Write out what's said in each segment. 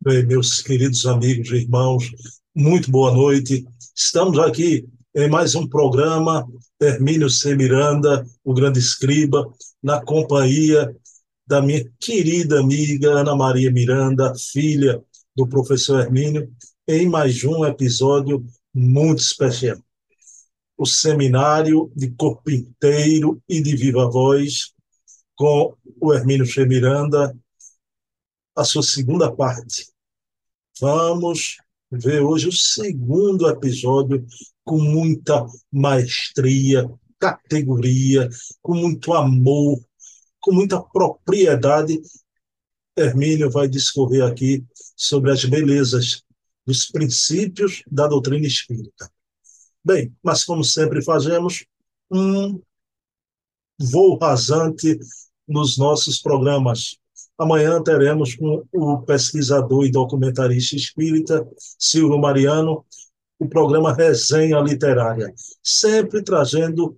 Meus queridos amigos e irmãos, muito boa noite. Estamos aqui em mais um programa, Hermínio C. Miranda, o grande escriba, na companhia da minha querida amiga Ana Maria Miranda, filha do professor Hermínio, em mais um episódio muito especial. O seminário de corpo inteiro e de viva voz, com o Hermínio C. Miranda, a sua segunda parte. Vamos ver hoje o segundo episódio com muita maestria, categoria, com muito amor, com muita propriedade. Hermínio vai discorrer aqui sobre as belezas dos princípios da doutrina espírita. Bem, mas como sempre fazemos, um voo rasante nos nossos programas. Amanhã teremos com o pesquisador e documentarista espírita Silvio Mariano o programa Resenha Literária, sempre trazendo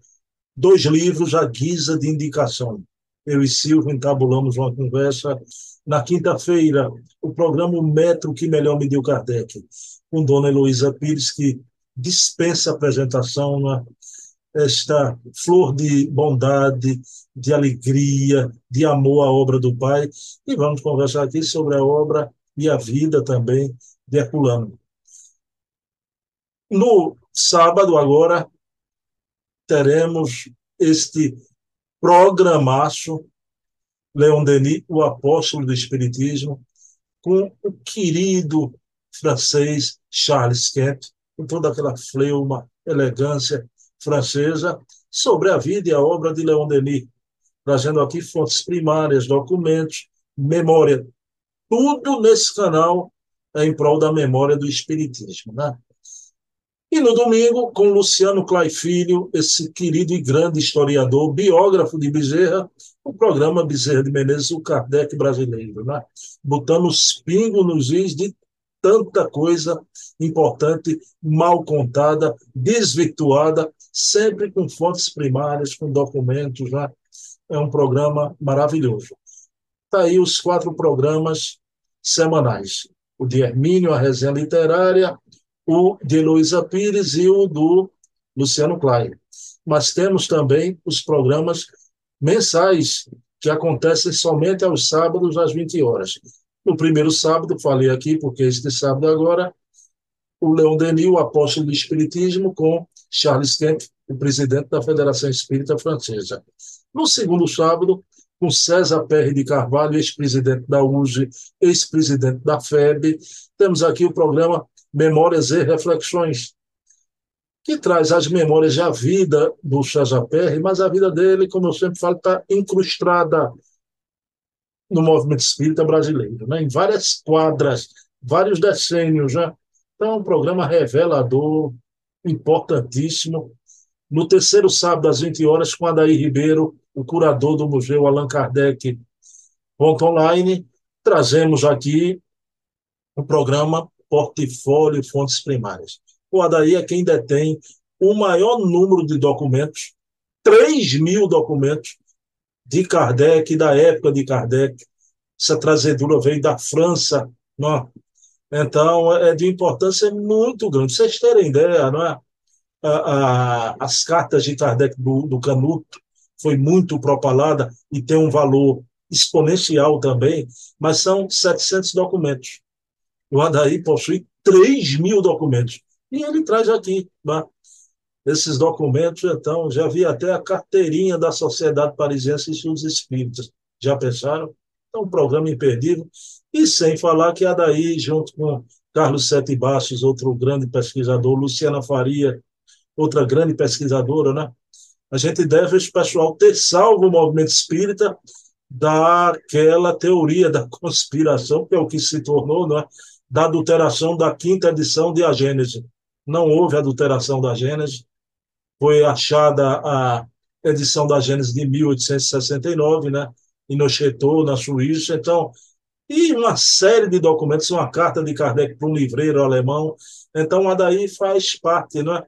dois livros à guisa de indicação. Eu e Silvio entabulamos uma conversa na quinta-feira, o programa Metro que Melhor Mediu Kardec, com Dona Heloísa Pires, que dispensa apresentação, né? Esta flor de bondade, de alegria, de amor à obra do Pai. E vamos conversar aqui sobre a obra e a vida também de Herculano. No sábado, agora, teremos este programaço, Leon Denis, o apóstolo do Espiritismo, com o querido francês Charles Kemp, com toda aquela fleuma, elegância francesa sobre a vida e a obra de Leon Denis, trazendo aqui fontes primárias, documentos, memória, tudo nesse canal é em prol da memória do Espiritismo. Né? E no domingo, com Luciano Clay Filho, esse querido e grande historiador, biógrafo de Bezerra, o programa Bezerra de Menezes, o Kardec brasileiro, né? botando os pingos nos is de tanta coisa importante, mal contada, desvirtuada, sempre com fontes primárias, com documentos. Né? É um programa maravilhoso. Está aí os quatro programas semanais. O de Hermínio, a resenha literária, o de Heloísa Pires e o do Luciano Klein. Mas temos também os programas mensais, que acontecem somente aos sábados, às 20 horas. No primeiro sábado, falei aqui, porque este sábado agora, o Leon Denis, o apóstolo do Espiritismo, com Charles Kemp, o presidente da Federação Espírita Francesa. No segundo sábado, com César Perry de Carvalho, ex-presidente da UGE, ex-presidente da FEB, temos aqui o programa Memórias e Reflexões, que traz as memórias da vida do César Perry, mas a vida dele, como eu sempre falo, está incrustada no movimento espírita brasileiro, né? em várias quadras, vários decênios. Né? Então, é um programa revelador, importantíssimo. No terceiro sábado, às 20 horas, com Adair Ribeiro, o curador do Museu Allan Kardec online, trazemos aqui o programa Portfólio Fontes Primárias. O Adair é quem detém o maior número de documentos, 3 mil documentos, de Kardec, da época de Kardec. Essa trazedura veio da França, é? Então, é de importância muito grande. Vocês terem ideia, não é? A, a, as cartas de Kardec do, do Canuto foi muito propalada e tem um valor exponencial também, mas são 700 documentos. O Adair possui 3 mil documentos. E ele traz aqui, né? esses documentos, então, já vi até a carteirinha da Sociedade Parisiense e seus Espíritos. Já pensaram? É um programa imperdível. E sem falar que a daí, junto com Carlos Sete Bastos, outro grande pesquisador, Luciana Faria, outra grande pesquisadora, né? A gente deve, esse pessoal, ter salvo o movimento espírita daquela teoria da conspiração, que é o que se tornou, né? da adulteração da quinta edição de A Gênese. Não houve adulteração da Gênese, foi achada a edição da Gênesis de 1869, né, em Neuchâtel, na Suíça. Então, e uma série de documentos, uma carta de Kardec para um livreiro alemão. Então, a daí faz parte né,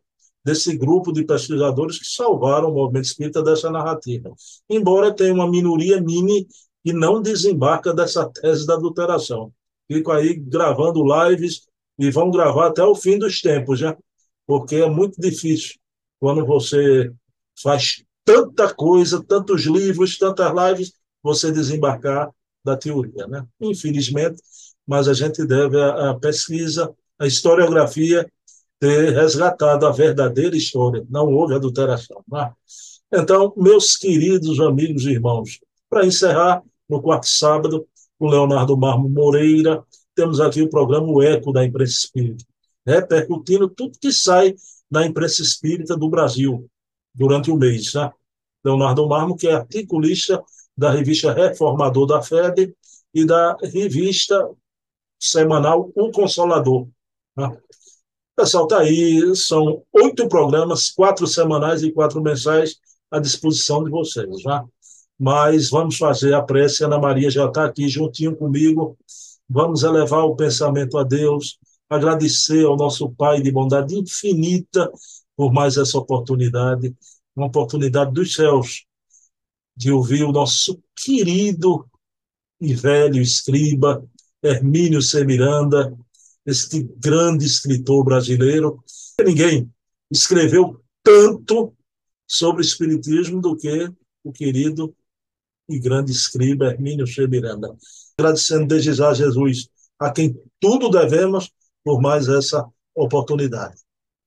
desse grupo de pesquisadores que salvaram o movimento espírita dessa narrativa. Embora tenha uma minoria mini que não desembarca dessa tese da adulteração, fico aí gravando lives e vão gravar até o fim dos tempos, já, porque é muito difícil quando você faz tanta coisa, tantos livros, tantas lives, você desembarcar da teoria, né? Infelizmente, mas a gente deve a, pesquisa, a historiografia ter resgatado a verdadeira história, não houve adulteração. Né? Então, meus queridos amigos e irmãos, para encerrar, no quarto sábado, com Leonardo Marmo Moreira, temos aqui o programa O Eco da Imprensa Espírita, repercutindo tudo que sai da imprensa espírita do Brasil durante o mês. Né? Leonardo Marmo, que é articulista da revista Reformador da FEB e da revista semanal O Consolador. Né? Pessoal, está aí, são oito programas, quatro semanais e quatro mensais à disposição de vocês. Né? Mas vamos fazer a prece, Ana Maria já está aqui juntinho comigo. Vamos elevar o pensamento a Deus, agradecer ao nosso Pai de bondade infinita por mais essa oportunidade, uma oportunidade dos céus, de ouvir o nosso querido e velho escriba, Hermínio C. Miranda, este grande escritor brasileiro. Ninguém escreveu tanto sobre Espiritismo do que o querido e grande escriba Hermínio C. Miranda. Agradecendo desde já a Jesus, a quem tudo devemos por mais essa oportunidade.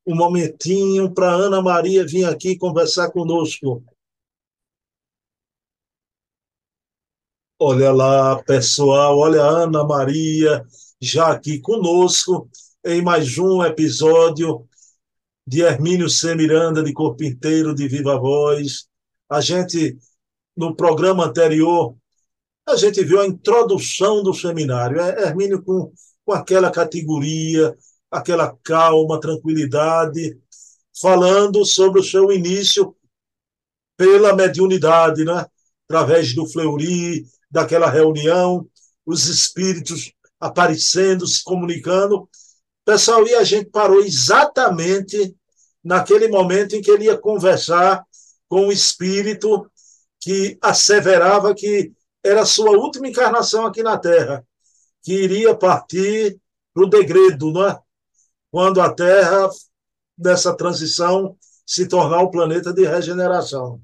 Um momentinho para Ana Maria vir aqui conversar conosco. Olha lá, pessoal, olha a Ana Maria já aqui conosco em mais um episódio de Hermínio C. Miranda, de Corpo Inteiro, de Viva Voz. A gente, no programa anterior, a gente viu a introdução do seminário. É, Hermínio com, com aquela categoria, aquela calma, tranquilidade, falando sobre o seu início pela mediunidade, né? através do Fleury, daquela reunião, os espíritos aparecendo, se comunicando. Pessoal, e a gente parou exatamente naquele momento em que ele ia conversar com o espírito que asseverava que era a sua última encarnação aqui na Terra, que iria partir para o degredo, né? quando a Terra, nessa transição, se tornar um planeta de regeneração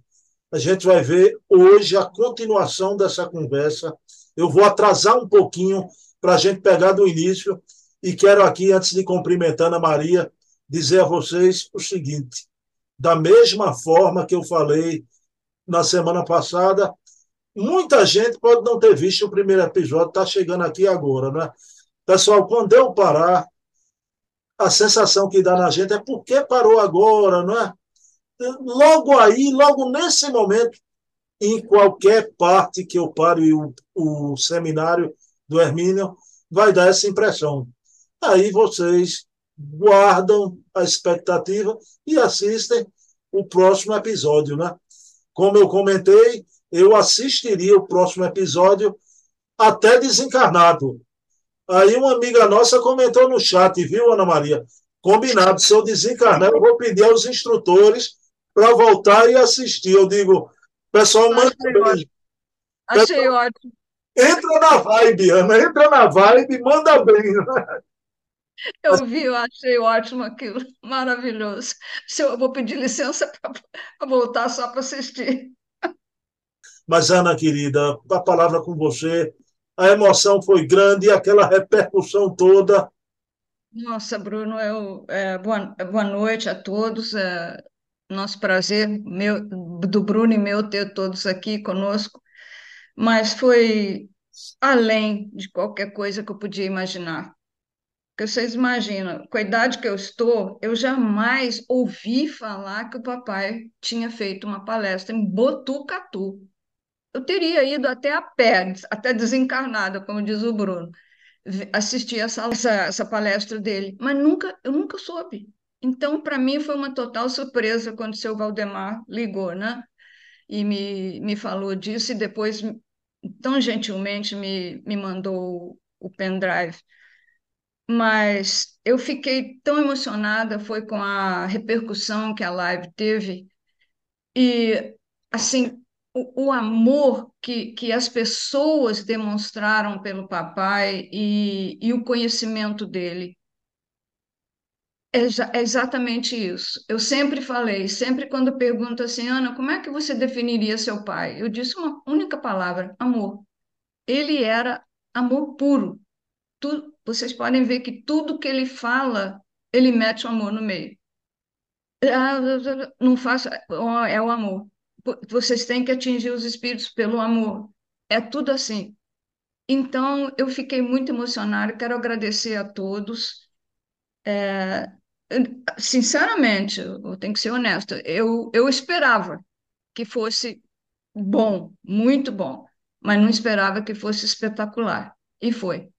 a gente vai ver hoje a continuação dessa conversa. Eu vou atrasar um pouquinho para a gente pegar do início e quero aqui, antes de cumprimentar Ana Maria, dizer a vocês o seguinte: da mesma forma que eu falei na semana passada, muita gente pode não ter visto o primeiro episódio, está chegando aqui agora, né? Pessoal, quando eu parar, a sensação que dá na gente é por que parou agora, não é? Logo aí, logo nesse momento, em qualquer parte que eu pare o, o seminário do Hermínio, vai dar essa impressão. Aí vocês guardam a expectativa e assistem o próximo episódio, né? Como eu comentei, eu assistiria o próximo episódio até desencarnado. Aí uma amiga nossa comentou no chat, viu, Ana Maria? Combinado, se eu desencarnar, eu vou pedir aos instrutores para voltar e assistir. Eu digo, pessoal, manda bem. Achei pessoal, ótimo. Entra na vibe, Ana, entra na vibe, manda bem. Eu vi, eu achei ótimo aquilo, maravilhoso. Se eu vou pedir licença para voltar só para assistir. Mas, Ana, querida, a palavra com você. A emoção foi grande e aquela repercussão toda. Nossa, Bruno, eu, é, boa, boa noite a todos. É, nosso prazer, meu, do Bruno e meu, ter todos aqui conosco, mas foi além de qualquer coisa que eu podia imaginar. Porque vocês imaginam, com a idade que eu estou, eu jamais ouvi falar que o papai tinha feito uma palestra em Botucatu. Eu teria ido até a pé, até desencarnada, como diz o Bruno, assistir essa, essa, essa palestra dele, mas nunca, eu nunca soube. Então, para mim, foi uma total surpresa quando o seu Valdemar ligou, né? E me, me falou disso, e depois, tão gentilmente, me, me mandou o pendrive. Mas eu fiquei tão emocionada, foi com a repercussão que a live teve, e, assim, o, o, amor que, que as pessoas demonstraram pelo papai e, e o conhecimento dele. É, exatamente isso. Eu sempre falei, sempre quando pergunto assim, Ana, como é que você definiria seu pai? Eu disse uma única palavra: amor. Ele era amor puro. Tu, vocês podem ver que tudo que ele fala, ele mete o amor no meio. Não faça, é o amor. Vocês têm que atingir os espíritos pelo amor. É tudo assim. Então, eu fiquei muito emocionada. Quero agradecer a todos. É, sinceramente, eu tenho que ser honesta, eu, eu esperava que fosse bom, muito bom, mas não esperava que fosse espetacular. E foi.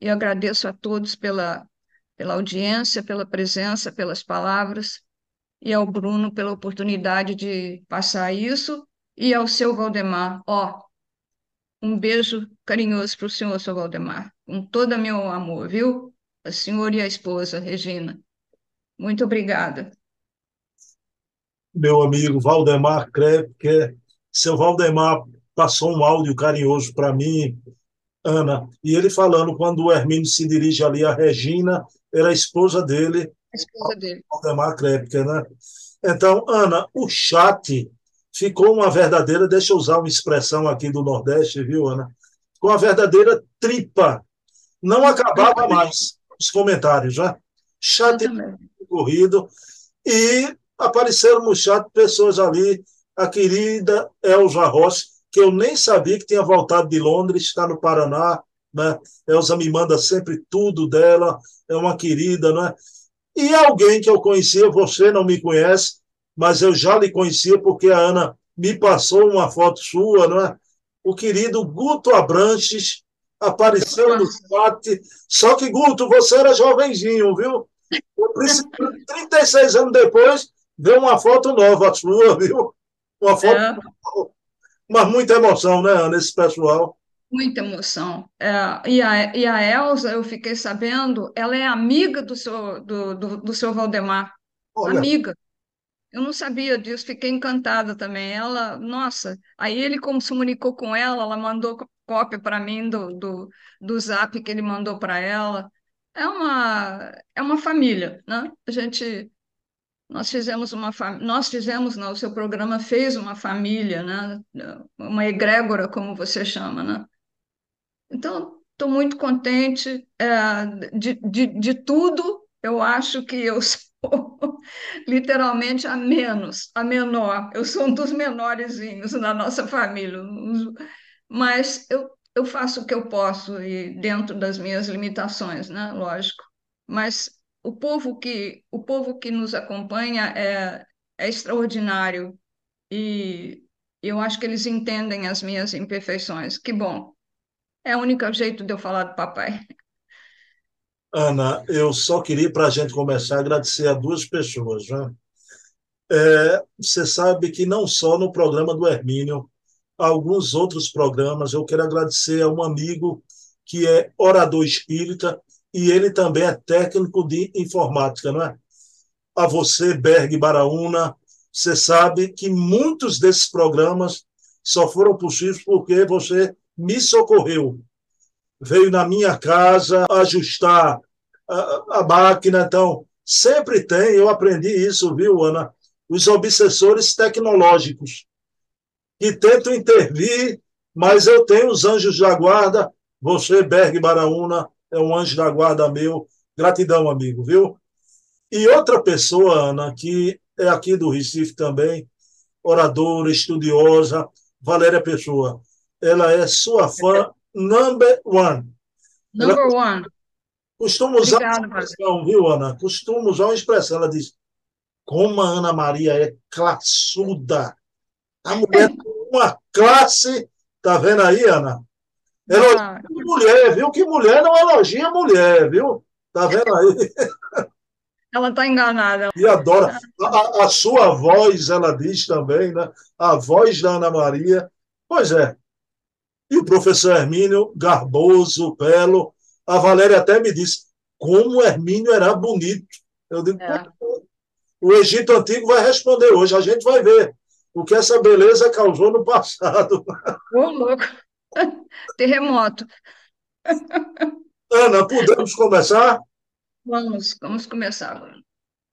E agradeço a todos pela, pela audiência, pela presença, pelas palavras, e ao Bruno pela oportunidade de passar isso, e ao seu Valdemar, ó, um beijo carinhoso para o senhor, seu Valdemar, com todo o meu amor, viu? A senhora e a esposa, Regina. Muito obrigada. Meu amigo Valdemar Krepke, seu Valdemar passou um áudio carinhoso para mim, Ana, e ele falando quando o Hermínio se dirige ali a Regina, era a esposa dele, a esposa dele. Valdemar Krepke, né? Então, Ana, o chat ficou uma verdadeira, deixa eu usar uma expressão aqui do Nordeste, viu, Ana? Com uma verdadeira tripa. Não acabava mais os comentários, já. Chat corrido. E apareceram no chat pessoas ali, a querida Elza Rossi, que eu nem sabia que tinha voltado de Londres, está no Paraná, né? Elza me manda sempre tudo dela, é uma querida, né? E alguém que eu conhecia, você não me conhece, mas eu já lhe conhecia porque a Ana me passou uma foto sua, não é? O querido Guto Abranches apareceu no chat. Só que, Guto, você era jovenzinho, viu? 36 anos depois, deu uma foto nova sua, viu? Uma foto. É. Mas muita emoção, né, Ana, esse pessoal. Muita emoção. É, e, a, e a Elza, eu fiquei sabendo, ela é amiga do seu, do, do, do seu Valdemar. Olha. Amiga. Eu não sabia disso, fiquei encantada também. Ela, nossa, aí ele como se comunicou com ela, ela mandou cópia para mim do, do, do zap que ele mandou para ela. É uma, é uma família, né? A gente, nós fizemos uma nós fizemos, não, o seu programa fez uma família, né? Uma egrégora, como você chama, né? Então, estou muito contente é, de, de, de tudo. Eu acho que eu sou literalmente a menos, a menor. Eu sou um dos menorzinhos na nossa família, mas eu, eu faço o que eu posso e dentro das minhas limitações, né? Lógico. Mas o povo que o povo que nos acompanha é, é extraordinário e eu acho que eles entendem as minhas imperfeições. Que bom. É o único jeito de eu falar do papai. Ana, eu só queria, para a gente começar, agradecer a duas pessoas. Né? É, você sabe que não só no programa do Hermínio, alguns outros programas, eu quero agradecer a um amigo que é orador espírita e ele também é técnico de informática, não é? A você, Berg Baraúna, você sabe que muitos desses programas só foram possíveis porque você me socorreu. Veio na minha casa ajustar a, a máquina, então sempre tem, eu aprendi isso, viu, Ana? Os obsessores tecnológicos que tentam intervir, mas eu tenho os anjos da guarda, você, Berg Baraúna, é um anjo da guarda meu. Gratidão, amigo, viu? E outra pessoa, Ana, que é aqui do Recife também, oradora, estudiosa, Valéria Pessoa ela é sua fã number one. Number ela one. Costuma usar Obrigada, uma expressão, viu, Ana? Costuma usar uma expressão. Ela diz: como a Ana Maria é classuda. A mulher uma classe. Tá vendo aí, Ana? Elogia ah. mulher, viu? Que mulher não elogia mulher, viu? Tá vendo aí? Ela está enganada. E adora. A, a, sua voz, ela diz também, né? A voz da Ana Maria. Pois é, e o professor Hermínio, garboso, belo. A Valéria até me disse como o Hermínio era bonito. Eu digo, é. o Egito Antigo vai responder hoje, a gente vai ver. O que essa beleza causou no passado. Ô, louco! Terremoto. Ana, podemos começar? Vamos, vamos começar agora.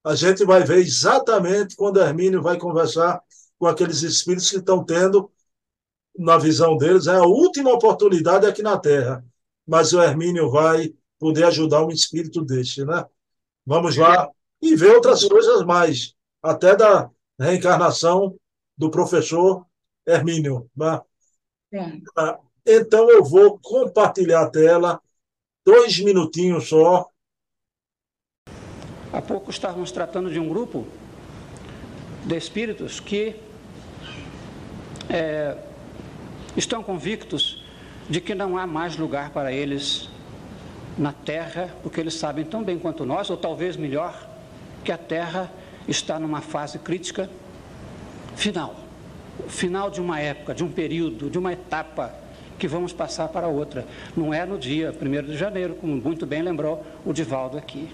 A gente vai ver exatamente quando Hermínio vai conversar com aqueles espíritos que estão tendo, na visão deles, é a última oportunidade aqui na Terra. Mas o Hermínio vai poder ajudar um espírito deste, né? Vamos lá e ver outras coisas mais, até da reencarnação do professor Hermínio. Né? É. Então eu vou compartilhar a tela, dois minutinhos só. Há pouco estávamos tratando de um grupo de espíritos que é, estão convictos de que não há mais lugar para eles na Terra, porque eles sabem tão bem quanto nós, ou talvez melhor, que a Terra está numa fase crítica final final de uma época, de um período, de uma etapa que vamos passar para outra. Não é no dia 1 de janeiro, como muito bem lembrou o Divaldo aqui.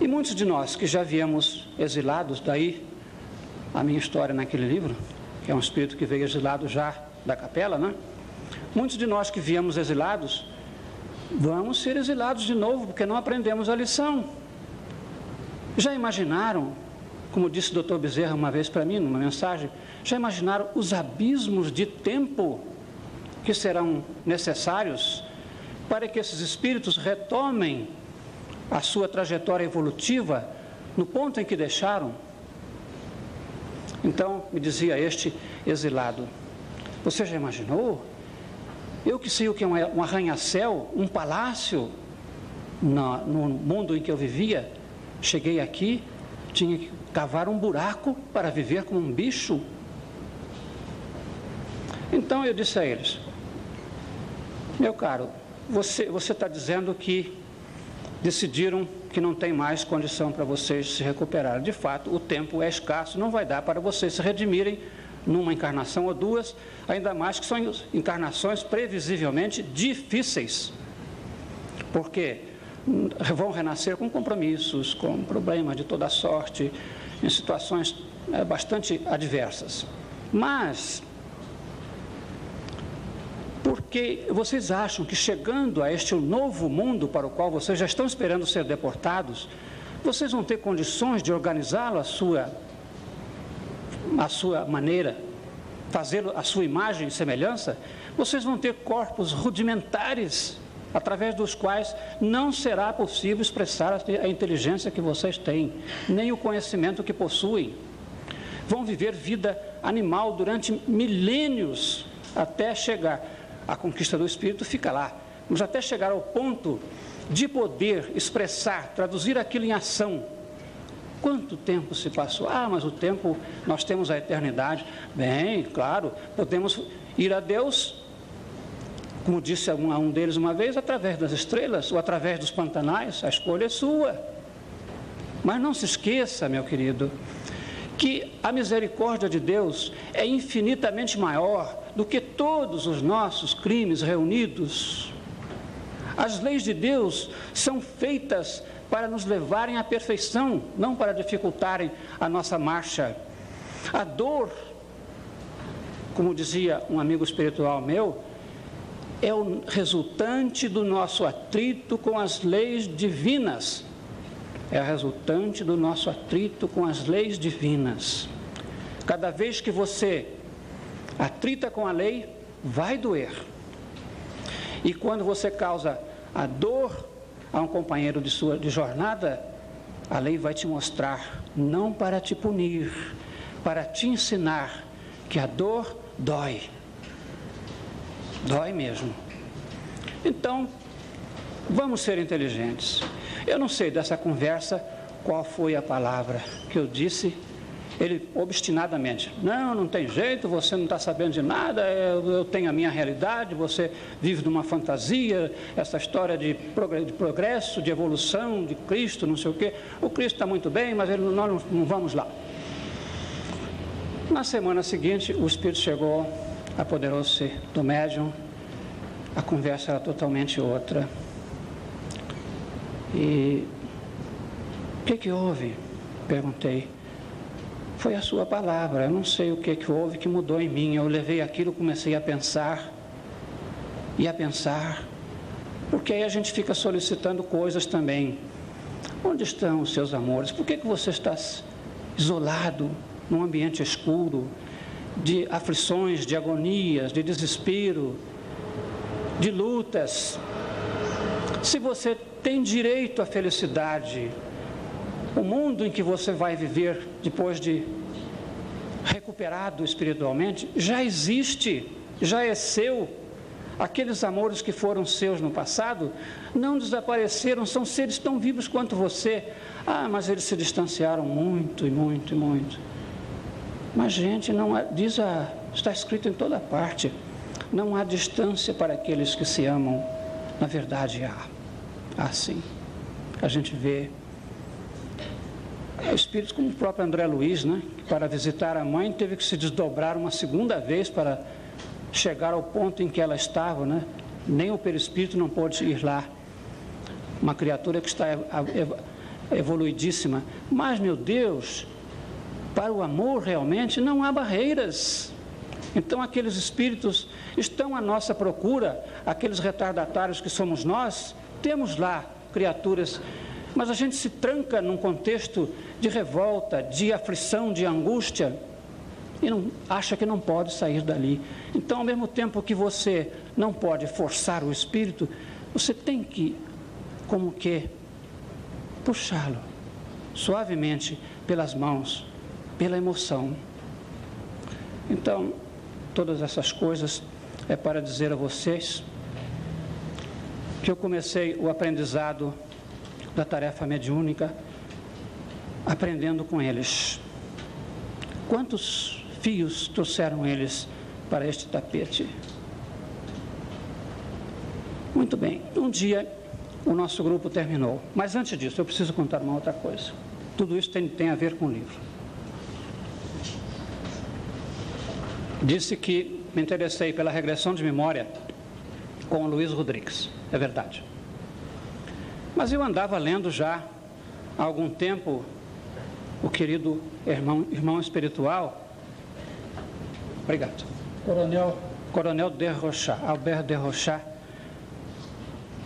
E muitos de nós que já viemos exilados, daí a minha história naquele livro, que é um espírito que veio exilado já da capela, né? Muitos de nós que viemos exilados, vamos ser exilados de novo, porque não aprendemos a lição. Já imaginaram, como disse o doutor Bezerra uma vez para mim, numa mensagem, já imaginaram os abismos de tempo que serão necessários para que esses espíritos retomem a sua trajetória evolutiva no ponto em que deixaram? Então, me dizia este exilado: Você já imaginou? Eu que sei o que é um arranha-céu, um palácio no, mundo em que eu vivia, cheguei aqui, tinha que cavar um buraco para viver como um bicho. Então eu disse a eles: Meu caro, você está dizendo que decidiram que não tem mais condição para vocês se recuperarem. De fato, o tempo é escasso, não vai dar para vocês se redimirem numa encarnação ou duas, ainda mais que são encarnações previsivelmente difíceis. Porque vão renascer com compromissos, com problemas de toda sorte, em situações é, bastante adversas. Mas porque vocês acham que chegando a este novo mundo para o qual vocês já estão esperando ser deportados, vocês vão ter condições de organizá-lo à sua, à sua maneira, fazê-lo à sua imagem e semelhança? Vocês vão ter corpos rudimentares através dos quais não será possível expressar a inteligência que vocês têm, nem o conhecimento que possuem. Vão viver vida animal durante milênios até chegar a conquista do espírito fica lá. Mas até chegar ao ponto de poder expressar, traduzir aquilo em ação. Quanto tempo se passou? Ah, mas o tempo, nós temos a eternidade. Bem, claro, podemos ir a Deus, como disse a um deles uma vez, através das estrelas ou através dos pantanais, a escolha é sua. Mas não se esqueça, meu querido, que a misericórdia de Deus é infinitamente maior do que todos os nossos crimes reunidos. As leis de Deus são feitas para nos levarem à perfeição, não para dificultarem a nossa marcha. A dor, como dizia um amigo espiritual meu, é o resultante do nosso atrito com as leis divinas. É resultante do nosso atrito com as leis divinas. Cada vez que você atrita com a lei, vai doer. E quando você causa a dor a um companheiro de sua de jornada, a lei vai te mostrar, não para te punir, para te ensinar que a dor dói. Dói mesmo. Então, vamos ser inteligentes. Eu não sei dessa conversa qual foi a palavra que eu disse ele obstinadamente, não, não tem jeito, você não está sabendo de nada, eu, eu, tenho a minha realidade, você vive numa fantasia, essa história de progresso, de evolução, de Cristo, não sei o quê. O Cristo está muito bem, mas ele, nós não, não vamos lá. Na semana seguinte, o Espírito chegou, apoderou-se do médium, a conversa era totalmente outra. E o que, que houve? Perguntei. foi a sua palavra. Eu não sei o que, que houve que mudou em mim. Eu levei aquilo, comecei a pensar e a pensar, porque aí a gente fica solicitando coisas também. Onde estão os seus amores? Por que, que você está isolado num ambiente escuro, de aflições, de agonias, de desespero, de lutas? Se você tem direito à felicidade, o mundo em que você vai viver depois de recuperado espiritualmente já existe, já é seu. Aqueles amores que foram seus no passado não desapareceram, são seres tão vivos quanto você. Ah, mas eles se distanciaram muito e muito e muito. Mas, gente, não há, diz a, está escrito em toda parte: não há distância para aqueles que se amam. Na verdade, há. Há sim. A gente vê espíritos como o próprio André Luiz, né, que para visitar a mãe teve que se desdobrar uma segunda vez para chegar ao ponto em que ela estava, né? Nem o perispírito não pôde ir lá. Uma criatura que está evoluidíssima. Mas, meu Deus, para o amor realmente não há barreiras. Então, aqueles espíritos estão à nossa procura, aqueles retardatários que somos nós, temos lá criaturas mas a gente se tranca num contexto de revolta, de aflição, de angústia e não, acha que não pode sair dali. Então, ao mesmo tempo que você não pode forçar o espírito, você tem que, como que, puxá-lo suavemente pelas mãos, pela emoção. Então, todas essas coisas é para dizer a vocês que eu comecei o aprendizado da tarefa mediúnica, aprendendo com eles. Quantos fios trouxeram eles para este tapete? Muito bem, um dia o nosso grupo terminou, mas antes disso eu preciso contar uma outra coisa. Tudo isso tem, tem a ver com o livro. Disse que me interessei pela regressão de memória com o Luiz Rodrigues. É verdade. Mas eu andava lendo já há algum tempo o querido irmão, irmão espiritual, obrigado, Coronel, Coronel de Rocha, Albert de Rocha,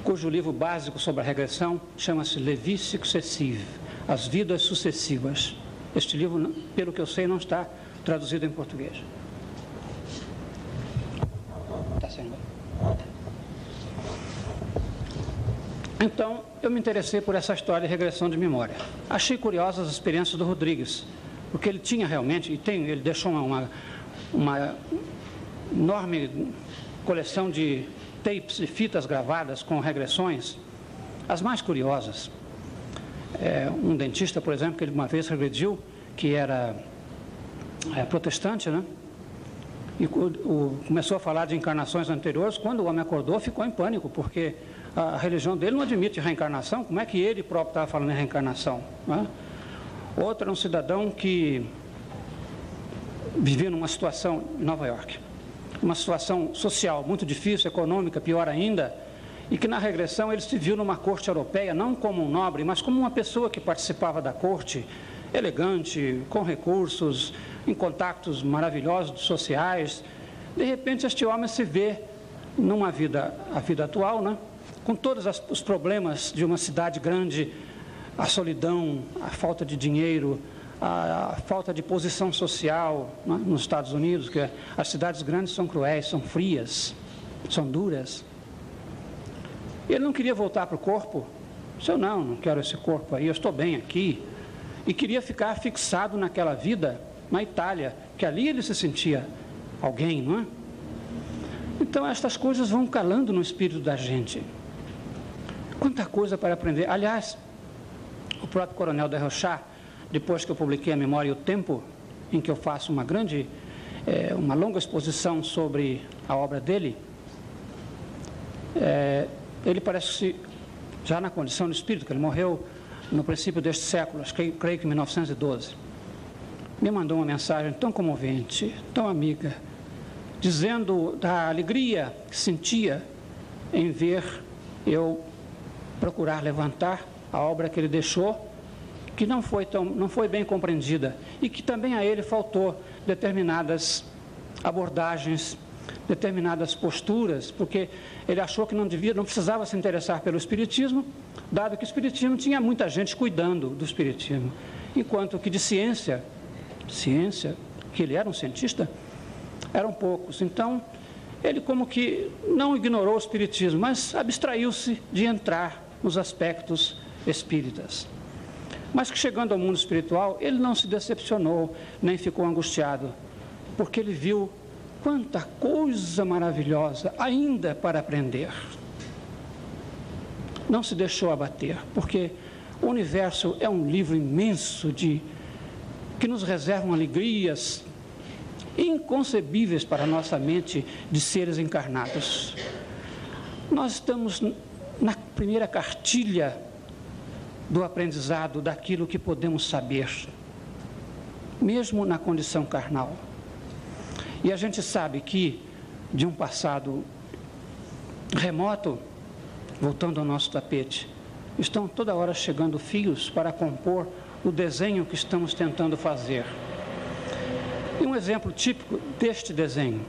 cujo livro básico sobre a regressão chama-se Levi Successive, As Vidas Sucessivas. Este livro, pelo que eu sei, não está traduzido em português. Está sendo. Então, eu me interessei por essa história de regressão de memória. Achei curiosas as experiências do Rodrigues, porque ele tinha realmente, e tem, ele deixou uma, uma enorme coleção de tapes e fitas gravadas com regressões, as mais curiosas. É, um dentista, por exemplo, que ele uma vez regrediu, que era é, protestante, né? E o, começou a falar de encarnações anteriores. Quando o homem acordou, ficou em pânico, porque a religião dele não admite reencarnação, como é que ele próprio estava falando em reencarnação? Né? Outro era um cidadão que vivia numa situação em Nova York, uma situação social muito difícil, econômica, pior ainda, e que na regressão ele se viu numa corte europeia, não como um nobre, mas como uma pessoa que participava da corte, elegante, com recursos, em contatos maravilhosos sociais. De repente, este homem se vê numa vida, a vida atual, né? Com todos os problemas de uma cidade grande, a solidão, a falta de dinheiro, a, falta de posição social né, nos Estados Unidos, que as cidades grandes são cruéis, são frias, são duras. Ele não queria voltar para o corpo. Eu não, não quero esse corpo aí, eu estou bem aqui. E queria ficar fixado naquela vida na Itália, que ali ele se sentia alguém, não é? Então estas coisas vão calando no espírito da gente. Quanta coisa para aprender. Aliás, o próprio Coronel de Rochard, depois que eu publiquei a Memória e o Tempo, em que eu faço uma grande, é, uma longa exposição sobre a obra dele, é, ele parece que já na condição de espírito, que ele morreu no princípio deste século, acho que, creio que em 1912, me mandou uma mensagem tão comovente, tão amiga, dizendo da alegria que sentia em ver eu procurar levantar a obra que ele deixou, que não foi, tão, não foi bem compreendida e que também a ele faltou determinadas abordagens, determinadas posturas, porque ele achou que não devia, não precisava se interessar pelo espiritismo, dado que o espiritismo tinha muita gente cuidando do espiritismo, enquanto que de ciência, ciência, que ele era um cientista, eram poucos. Então, ele como que não ignorou o espiritismo, mas abstraiu-se de entrar nos aspectos espíritas. Mas que chegando ao mundo espiritual, ele não se decepcionou, nem ficou angustiado, porque ele viu quanta coisa maravilhosa ainda para aprender. Não se deixou abater, porque o universo é um livro imenso de que nos reservam alegrias inconcebíveis para a nossa mente de seres encarnados. Nós estamos na primeira cartilha do aprendizado daquilo que podemos saber, mesmo na condição carnal. E a gente sabe que de um passado remoto, voltando ao nosso tapete, estão toda hora chegando fios para compor o desenho que estamos tentando fazer. E um exemplo típico deste desenho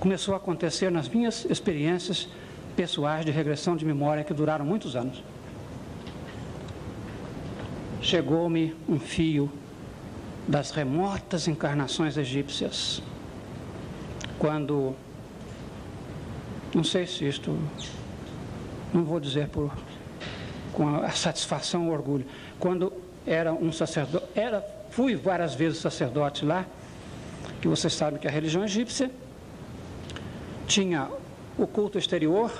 começou a acontecer nas minhas experiências pessoais de regressão de memória que duraram muitos anos. Chegou-me um fio das remotas encarnações egípcias, quando, não sei se isto, não vou dizer por com a satisfação ou orgulho, quando era um sacerdote, era, fui várias vezes sacerdote lá, que vocês sabem que a religião egípcia tinha o culto exterior,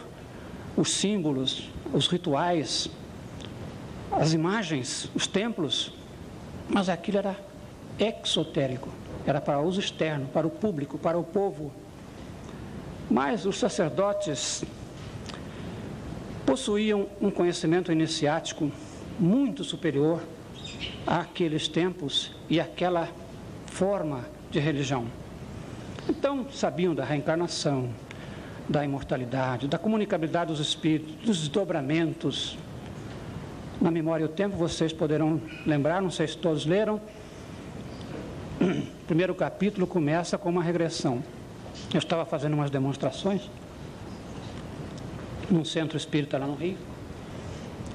os símbolos, os rituais, as imagens, os templos, mas aquilo era exotérico, era para uso externo, para o público, para o povo. Mas os sacerdotes possuíam um conhecimento iniciático muito superior àqueles tempos e àquela forma de religião. Então, sabiam da reencarnação, da imortalidade, da comunicabilidade dos espíritos, dos desdobramentos. Na memória o tempo vocês poderão lembrar, não sei se todos leram. O primeiro capítulo começa com uma regressão. Eu estava fazendo umas demonstrações num centro espírita lá no Rio.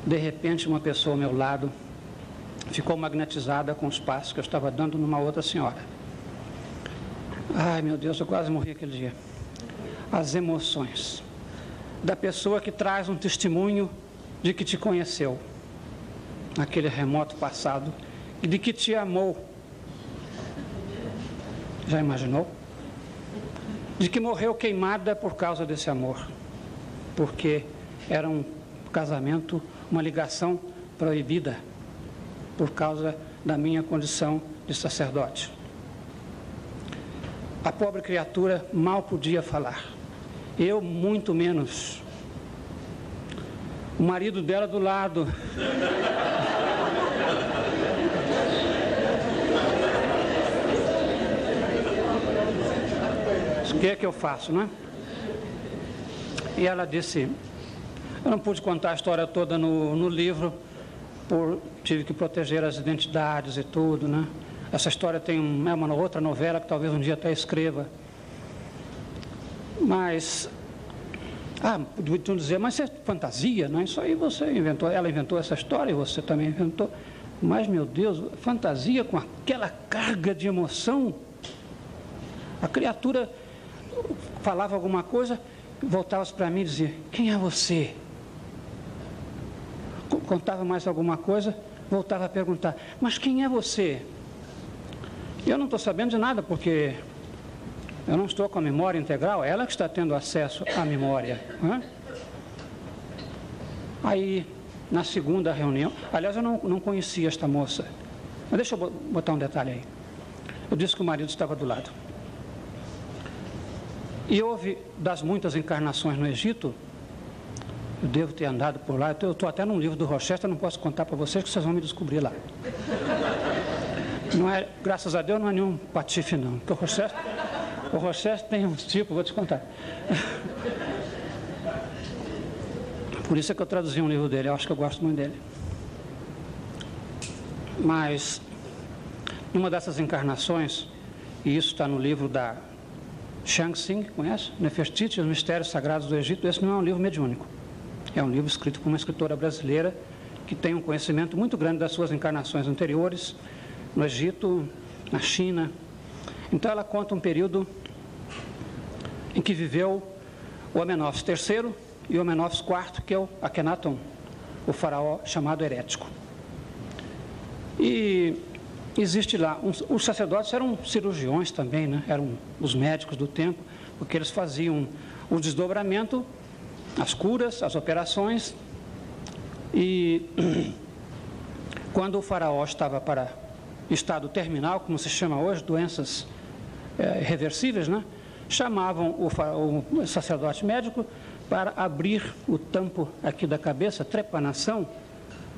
De repente, uma pessoa ao meu lado ficou magnetizada com os passos que eu estava dando numa outra senhora. Ai, meu Deus, eu quase morri aquele dia as emoções da pessoa que traz um testemunho de que te conheceu naquele remoto passado e de que te amou. Já imaginou? De que morreu queimada por causa desse amor, porque era um casamento, uma ligação proibida por causa da minha condição de sacerdote. A pobre criatura mal podia falar. Eu, muito menos. O marido dela do lado. O que é que eu faço, né? E ela disse: Eu não pude contar a história toda no, no livro, por, tive que proteger as identidades e tudo, né? Essa história tem é uma outra novela que talvez um dia até escreva. Mas, ah, podiam dizer, mas isso é fantasia, não é? Isso aí você inventou, ela inventou essa história e você também inventou. Mas, meu Deus, fantasia com aquela carga de emoção. A criatura falava alguma coisa, voltava para mim e dizia: Quem é você? Contava mais alguma coisa, voltava a perguntar: Mas quem é você? Eu não estou sabendo de nada, porque eu não estou com a memória integral, ela que está tendo acesso à memória. Né? Aí, na segunda reunião, aliás, eu não, não conhecia esta moça. Mas deixa eu botar um detalhe aí. Eu disse que o marido estava do lado. E houve, das muitas encarnações no Egito, eu devo ter andado por lá, eu estou até num livro do Rochester, não posso contar para vocês que vocês vão me descobrir lá. Não é, graças a Deus não é nenhum patife não, porque o Rochester, o Rochester tem um tipo, vou te contar. Por isso é que eu traduzi um livro dele, eu acho que eu gosto muito dele. Mas, numa dessas encarnações, e isso está no livro da Shang Tsing, conhece? Nefertiti, os Mistérios Sagrados do Egito. Esse não é um livro mediúnico. É um livro escrito por uma escritora brasileira que tem um conhecimento muito grande das suas encarnações anteriores, no Egito, na China. Então ela conta um período em que viveu o Amenófis III e o Amenófis IV, que é o Akhenaton, o faraó chamado herético. E existe lá, um, os sacerdotes eram cirurgiões também, né? eram os médicos do tempo, porque eles faziam o desdobramento, as curas, as operações, e quando o faraó estava para estado terminal, como se chama hoje, doenças é, irreversíveis, né? Chamavam o, o sacerdote médico para abrir o tampo aqui da cabeça, trepanação,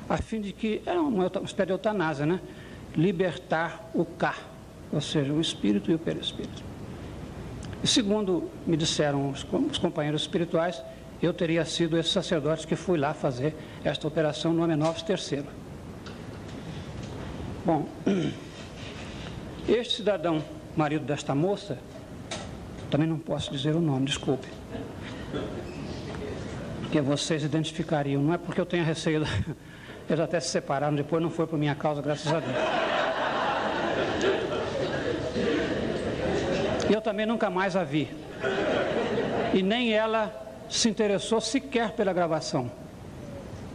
a fim de que, era uma espécie de eutanásia, né? libertar o cá, ou seja, o espírito e o perispírito. E segundo me disseram os, os companheiros espirituais, eu teria sido esse sacerdote que fui lá fazer esta operação no Amenófis III. Bom, este cidadão, marido desta moça, também não posso dizer o nome, desculpe. Porque vocês identificariam, não é porque eu tenho receio. Eles até se separaram, depois não foi por minha causa, graças a Deus. E eu também nunca mais a vi. E nem ela se interessou sequer pela gravação.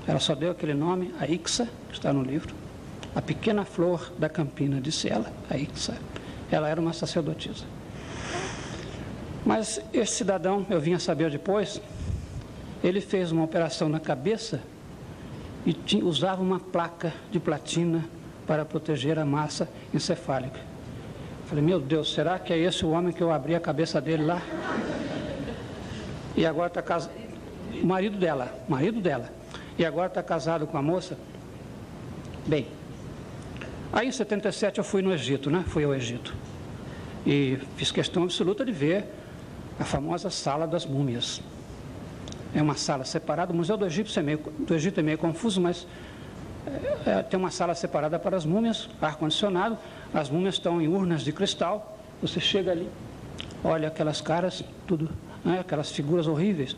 Ela só deu aquele nome, a Ixa, que está no livro. A pequena flor da campina, disse ela, a Ixa. Ela era uma sacerdotisa. Mas esse cidadão, eu vim a saber depois, ele fez uma operação na cabeça e tinha, usava uma placa de platina para proteger a massa encefálica. Falei, meu Deus, será que é esse o homem que eu abri a cabeça dele lá? E agora está casado. Marido dela, marido dela. E agora está casado com a moça. Bem, aí em 77 eu fui no Egito, né? Fui ao Egito. E fiz questão absoluta de ver a famosa sala das múmias. É uma sala separada, o Museu do Egito é meio, do Egito é meio confuso, mas é, é tem uma sala separada para as múmias, ar-condicionado, as múmias estão em urnas de cristal, você chega ali, olha aquelas caras, tudo, né, aquelas figuras horríveis.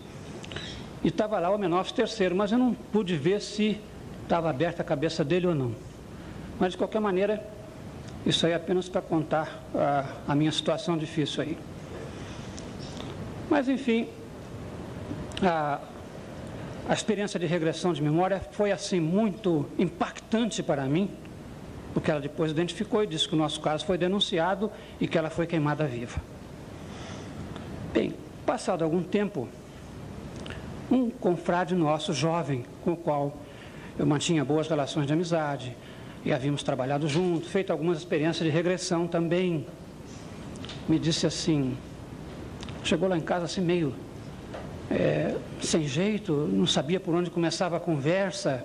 E estava lá o Menófis terceiro, mas eu não pude ver se estava aberta a cabeça dele ou não. Mas de qualquer maneira, isso aí é apenas para contar a, a minha situação difícil aí. Mas enfim, a, a experiência de regressão de memória foi assim muito impactante para mim, porque ela depois identificou e disse que o nosso caso foi denunciado e que ela foi queimada viva. Bem, passado algum tempo, um confrade nosso, jovem, com o qual eu mantinha boas relações de amizade e havíamos trabalhado juntos, feito algumas experiências de regressão também, me disse assim: chegou lá em casa assim meio é, sem jeito, não sabia por onde começava a conversa.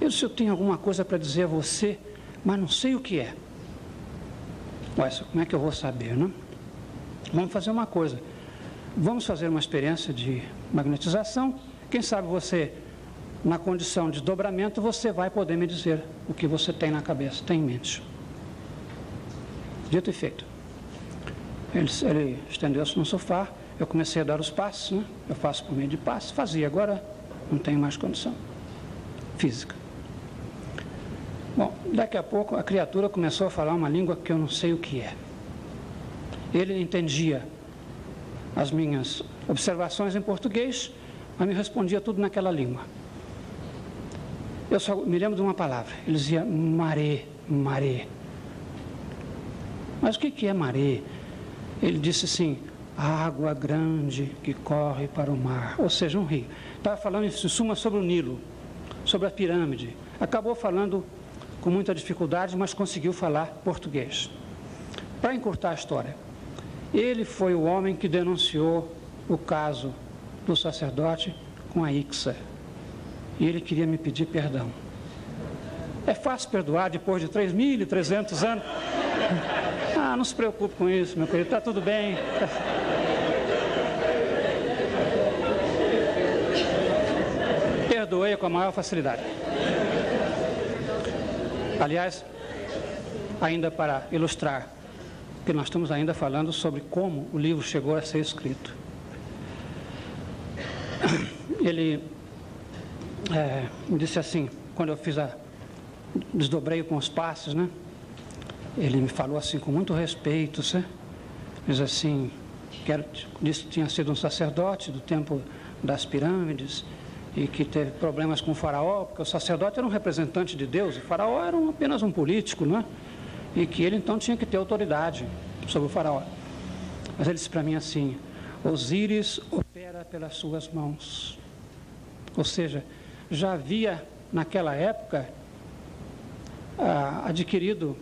Eu disse, eu tenho alguma coisa para dizer a você, mas não sei o que é. Ué, como é que eu vou saber, não? Vamos fazer uma coisa. Vamos fazer uma experiência de magnetização. Quem sabe você, na condição de dobramento, você vai poder me dizer o que você tem na cabeça, tem em mente. Dito e feito. Ele, ele estendeu-se no sofá, eu comecei a dar os passos, né? Eu faço por meio de passos, fazia, agora não tenho mais condição física. Bom, daqui a pouco a criatura começou a falar uma língua que eu não sei o que é. Ele entendia as minhas observações em português, mas me respondia tudo naquela língua. Eu só me lembro de uma palavra. Ele dizia maré, maré. Mas o que é maré? Ele disse assim: água grande que corre para o mar, ou seja, um rio. Estava falando em suma sobre o Nilo, sobre a pirâmide. Acabou falando com muita dificuldade, mas conseguiu falar português. Para encurtar a história, ele foi o homem que denunciou o caso do sacerdote com a Ixa. E ele queria me pedir perdão. É fácil perdoar depois de 3.300 anos? Ah, não se preocupe com isso, meu querido, está tudo bem. Perdoei com a maior facilidade. Aliás, ainda para ilustrar, que nós estamos ainda falando sobre como o livro chegou a ser escrito. Ele é, me disse assim, quando eu fiz a desdobrei com os passos, né? Ele me falou assim com muito respeito? Diz assim, que era, disse que tinha sido um sacerdote do tempo das pirâmides e que teve problemas com o faraó, porque o sacerdote era um representante de Deus, o faraó era um, apenas um político, né? E que ele então tinha que ter autoridade sobre o faraó. Mas ele disse para mim assim: Osíris opera pelas suas mãos. Ou seja, já havia naquela época ah, adquirido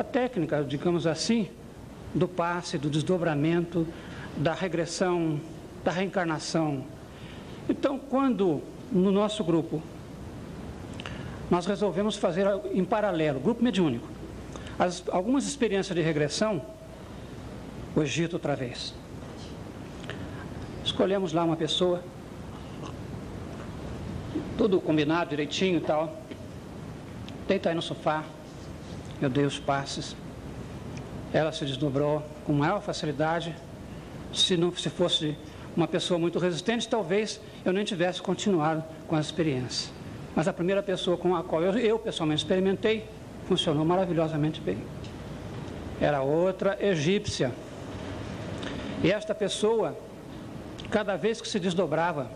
a técnica, digamos assim, do passe, do desdobramento, da regressão, da reencarnação. Então, quando no nosso grupo nós resolvemos fazer em paralelo, grupo mediúnico, as, algumas experiências de regressão, o Egito outra vez. Escolhemos lá uma pessoa, tudo combinado direitinho e tal. Deita aí no sofá, eu dei os passes. Ela se desdobrou com maior facilidade. Se não se fosse uma pessoa muito resistente, talvez eu nem tivesse continuado com a experiência. Mas a primeira pessoa com a qual eu, eu pessoalmente experimentei funcionou maravilhosamente bem. Era outra egípcia. E esta pessoa, cada vez que se desdobrava,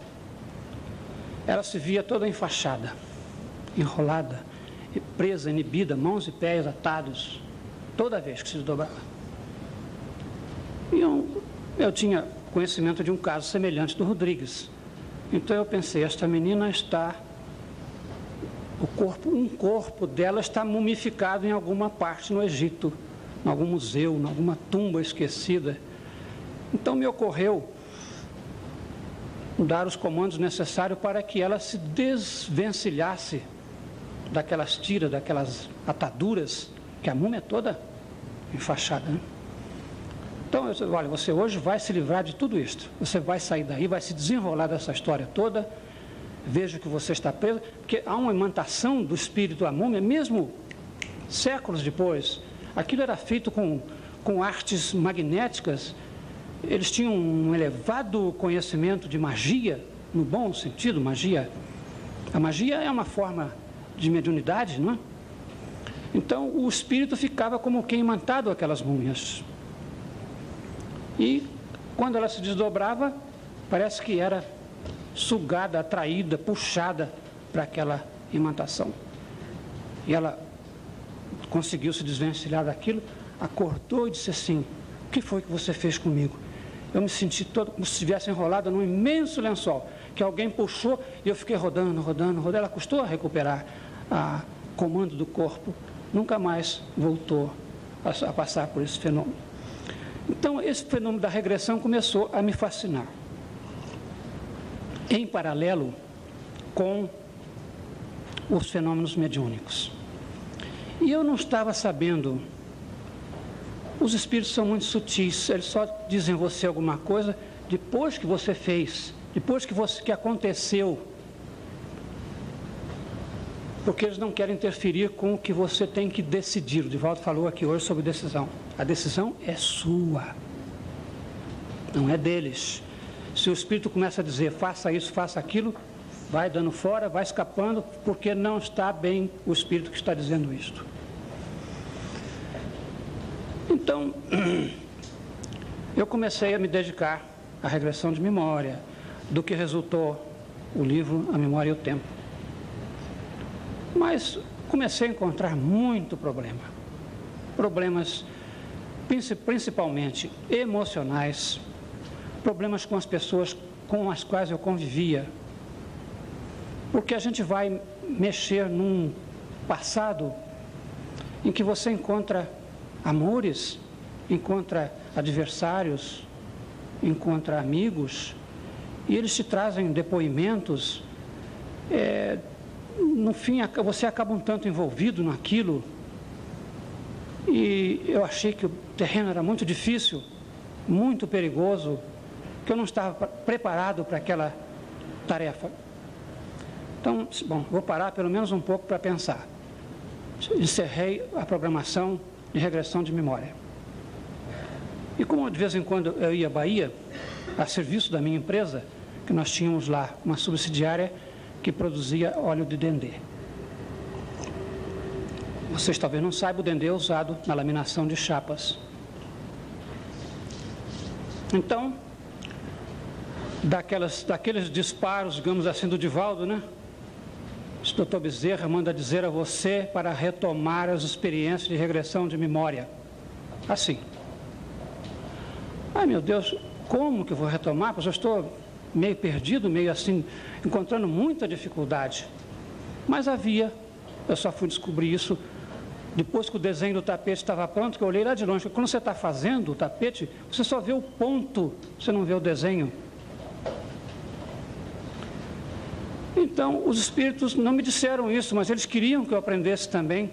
ela se via toda enfaixada, enrolada, presa, inibida, mãos e pés atados, toda vez que se desdobrava. E eu, eu tinha conhecimento de um caso semelhante do Rodrigues. Então eu pensei, esta menina está o corpo, um corpo dela está mumificado em alguma parte no Egito, em algum museu, em alguma tumba esquecida. Então me ocorreu dar os comandos necessários para que ela se desvencilhasse daquelas tiras, daquelas ataduras, que a múmia é toda enfaixada. Né? Então, eu disse, olha, você hoje vai se livrar de tudo isto. Você vai sair daí, vai se desenrolar dessa história toda. Veja que você está preso, porque há uma imantação do espírito à múmia, mesmo séculos depois. Aquilo era feito com, com artes magnéticas eles tinham um elevado conhecimento de magia, no bom sentido, magia. A magia é uma forma de mediunidade, não é? Então o espírito ficava como quem mantado aquelas múmias. E quando ela se desdobrava, parece que era sugada, atraída, puxada para aquela imantação. E ela conseguiu se desvencilhar daquilo, acordou e disse assim: O que foi que você fez comigo? eu me senti todo como se estivesse enrolado num imenso lençol, que alguém puxou e eu fiquei rodando, rodando, rodando. Ela custou a recuperar a comando do corpo, nunca mais voltou a, a passar por esse fenômeno. Então, esse fenômeno da regressão começou a me fascinar. Em paralelo com os fenômenos mediúnicos. E eu não estava sabendo os espíritos são muito sutis, eles só dizem você alguma coisa depois que você fez, depois que, você, que aconteceu. Porque eles não querem interferir com o que você tem que decidir. O Divaldo falou aqui hoje sobre decisão. A decisão é sua, não é deles. Se o espírito começa a dizer faça isso, faça aquilo, vai dando fora, vai escapando, porque não está bem o espírito que está dizendo isto. Então, eu comecei a me dedicar à regressão de memória, do que resultou o livro A Memória e o Tempo. Mas comecei a encontrar muito problema. Problemas principalmente emocionais, problemas com as pessoas com as quais eu convivia. Porque a gente vai mexer num passado em que você encontra amores, encontra adversários, encontra amigos, e eles te trazem depoimentos. É, no fim, você acaba um tanto envolvido naquilo. E eu achei que o terreno era muito difícil, muito perigoso, que eu não estava preparado para aquela tarefa. Então, bom, vou parar pelo menos um pouco para pensar. encerrei a programação de regressão de memória. E como de vez em quando eu ia à Bahia, a serviço da minha empresa, que nós tínhamos lá uma subsidiária que produzia óleo de dendê. Vocês talvez não saibam, o dendê é usado na laminação de chapas. Então, daquelas, daqueles disparos, digamos assim, do Divaldo, né? O doutor Bezerra manda dizer a você para retomar as experiências de regressão de memória. Assim. Ai meu Deus, como que eu vou retomar? Pois eu estou meio perdido, meio assim, encontrando muita dificuldade. Mas havia, eu só fui descobrir isso depois que o desenho do tapete estava pronto, que eu olhei lá de longe. Quando você está fazendo o tapete, você só vê o ponto, você não vê o desenho. Então, os espíritos não me disseram isso, mas eles queriam que eu aprendesse também,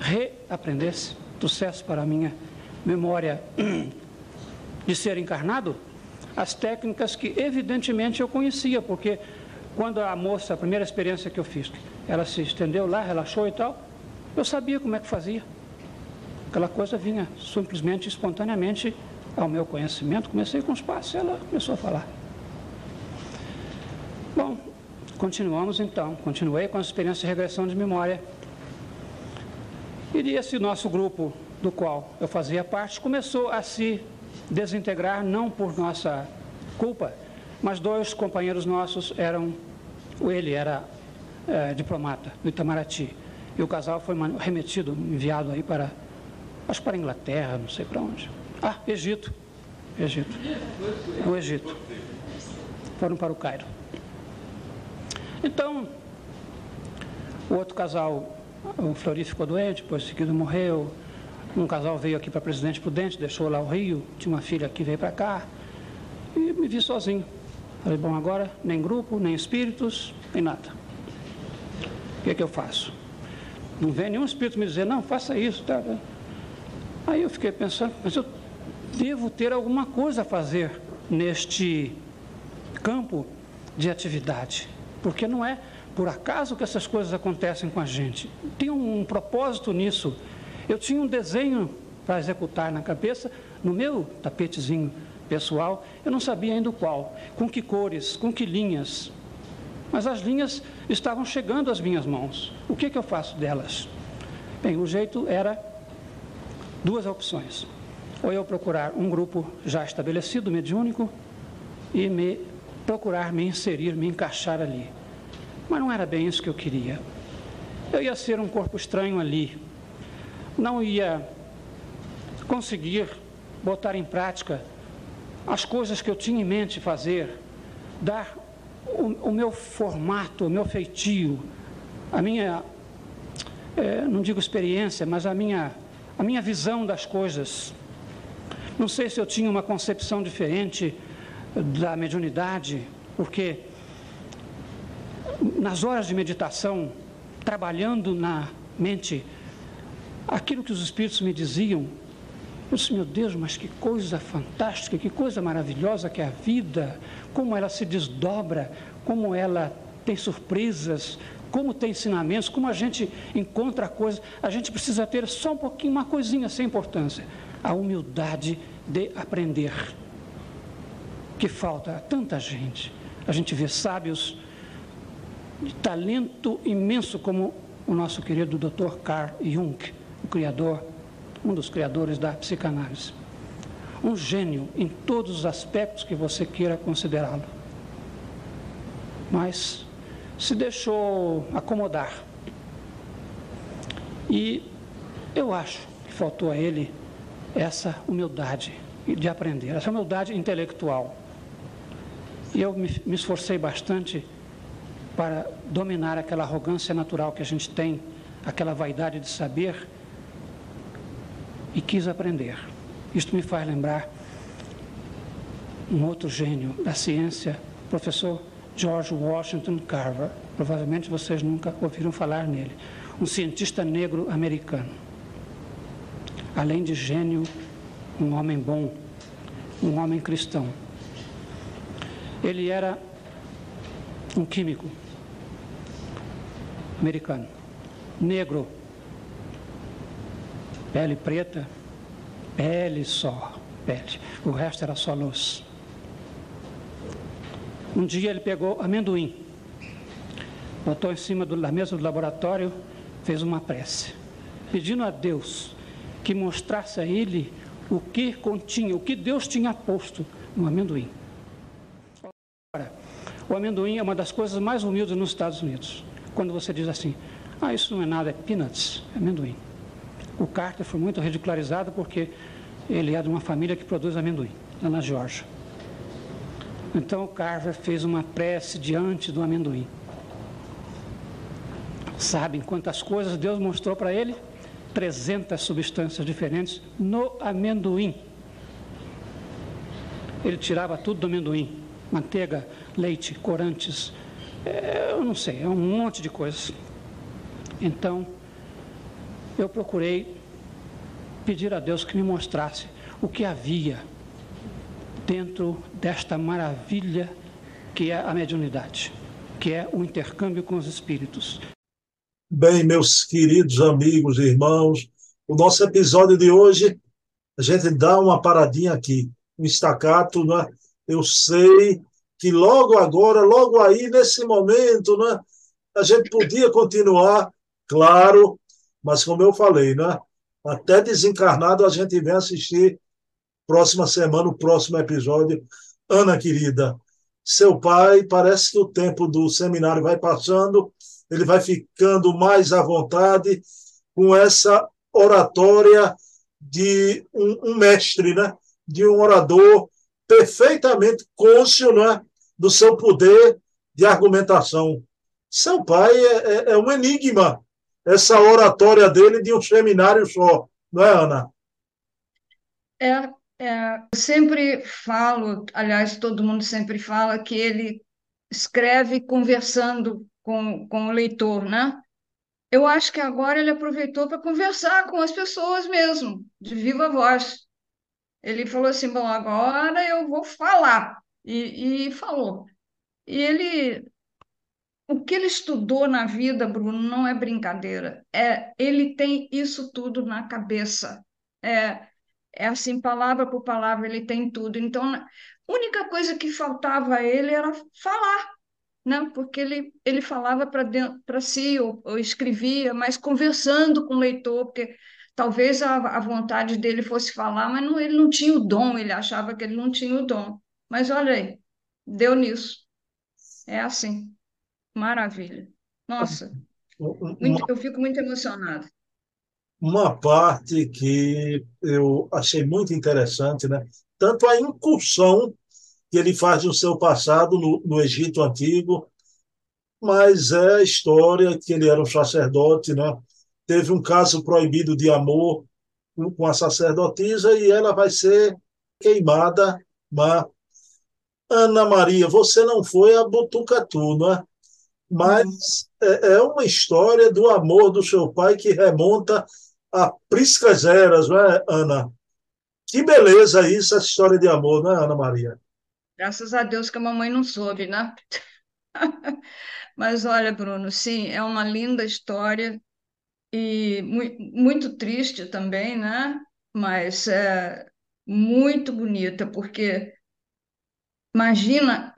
reaprendesse, trouxesse para a minha memória de ser encarnado as técnicas que evidentemente eu conhecia, porque quando a moça, a primeira experiência que eu fiz, ela se estendeu lá, relaxou e tal, eu sabia como é que fazia. Aquela coisa vinha simplesmente, espontaneamente ao meu conhecimento. Comecei com os passos e ela começou a falar. Bom, continuamos então. Continuei com as experiências de regressão de memória. E esse nosso grupo, do qual eu fazia parte, começou a se desintegrar, não por nossa culpa, mas dois companheiros nossos eram. Ele era é, diplomata do Itamaraty e o casal foi remetido, enviado aí para, acho para a Inglaterra, não sei para onde. Ah, Egito. Egito. O Egito. Foram para o Cairo. Então, o outro casal, o Flori ficou doente, depois seguido morreu. Um casal veio aqui para Presidente Prudente, deixou lá o Rio, tinha uma filha que veio para cá. E me vi sozinho. Falei, bom, agora nem grupo, nem espíritos, nem nada. O que é que eu faço? Não vem nenhum espírito me dizer, não, faça isso. Tá? Aí eu fiquei pensando, mas eu devo ter alguma coisa a fazer neste campo de atividade. Porque não é por acaso que essas coisas acontecem com a gente. Tem um propósito nisso. Eu tinha um desenho para executar na cabeça, no meu tapetezinho pessoal, eu não sabia ainda qual, com que cores, com que linhas. Mas as linhas estavam chegando às minhas mãos. O que, que eu faço delas? Bem, o jeito era duas opções. Ou eu procurar um grupo já estabelecido, mediúnico, e me procurar me inserir, me encaixar ali. Mas não era bem isso que eu queria. Eu ia ser um corpo estranho ali. Não ia conseguir botar em prática as coisas que eu tinha em mente fazer, dar o, o meu formato, o meu feitio, a minha, é, não digo experiência, mas a minha, a minha visão das coisas. Não sei se eu tinha uma concepção diferente da mediunidade, porque nas horas de meditação, trabalhando na mente, aquilo que os espíritos me diziam, eu disse, meu Deus, mas que coisa fantástica, que coisa maravilhosa que é a vida, como ela se desdobra, como ela tem surpresas, como tem ensinamentos, como a gente encontra coisas. A gente precisa ter só um pouquinho, uma coisinha sem importância: a humildade de aprender. Que falta a tanta gente. A gente vê sábios de talento imenso, como o nosso querido Dr. Carl Jung, criador, um dos criadores da psicanálise um gênio em todos os aspectos que você queira considerá-lo. Mas se deixou acomodar. E eu acho que faltou a ele essa humildade de aprender, essa humildade intelectual. E eu me, me esforcei bastante para dominar aquela arrogância natural que a gente tem, aquela vaidade de saber, e quis aprender. Isto me faz lembrar um outro gênio da ciência, professor George Washington Carver. Provavelmente vocês nunca ouviram falar nele. Um cientista negro americano. Além de gênio, um homem bom, um homem cristão. Ele era um químico americano, negro, pele preta, pele só, pele. O resto era só luz. Um dia ele pegou amendoim, botou em cima do, da mesa do laboratório, fez uma prece, pedindo a Deus que mostrasse a ele o que continha, o que Deus tinha posto no amendoim. Ora, o amendoim é uma das coisas mais humildes nos Estados Unidos. Quando você diz assim, ah, isso não é nada, é peanuts, é amendoim. O Carter foi muito ridicularizado porque ele é de uma família que produz amendoim, lá na Geórgia. Então o Carver fez uma prece diante do amendoim. Sabem quantas coisas Deus mostrou para ele? 300 substâncias diferentes no amendoim. Ele tirava tudo do amendoim: manteiga, leite, corantes, é, eu não sei, é um monte de coisas. Então, eu procurei pedir a Deus que me mostrasse o que havia dentro desta maravilha que é a mediunidade, que é o intercâmbio com os espíritos. Bem, meus queridos amigos e irmãos, o nosso episódio de hoje, a gente dá uma paradinha aqui, um estacato, né? Eu sei que logo agora, logo aí, nesse momento, né? A gente podia continuar, claro, mas como eu falei, né? Até desencarnado a gente vem assistir próxima semana, o próximo episódio. Ana querida, seu pai, parece que o tempo do seminário vai passando ele vai ficando mais à vontade com essa oratória de um, um mestre, né? de um orador perfeitamente cônscio né? do seu poder de argumentação. Seu pai é, é, é um enigma, essa oratória dele de um seminário só, não é, Ana? É, é, eu sempre falo, aliás, todo mundo sempre fala que ele escreve conversando com, com o leitor, né? Eu acho que agora ele aproveitou para conversar com as pessoas mesmo, de viva voz. Ele falou assim: bom, agora eu vou falar. E, e falou. E ele. O que ele estudou na vida, Bruno, não é brincadeira. É, ele tem isso tudo na cabeça. É, é assim, palavra por palavra, ele tem tudo. Então, a única coisa que faltava a ele era falar né? porque ele, ele falava para si ou, ou, escrevia, mas conversando com o leitor, porque talvez a, a vontade dele fosse falar, mas não, ele não tinha o dom, ele achava que ele não tinha o dom. Mas olha aí, deu nisso. É assim. Maravilha. Nossa, muito, eu fico muito emocionada. Uma parte que eu achei muito interessante, né? Tanto a incursão que ele faz no seu passado no, no Egito Antigo, mas é a história que ele era um sacerdote, né? Teve um caso proibido de amor com a sacerdotisa e ela vai ser queimada. Mas, Ana Maria, você não foi a Botucatu, não é? Mas é, é uma história do amor do seu pai que remonta a priscas eras, não é, Ana? Que beleza isso, essa história de amor, não é, Ana Maria? Graças a Deus que a mamãe não soube, né? Mas olha, Bruno, sim, é uma linda história e muito, muito triste também, né? Mas é muito bonita, porque imagina,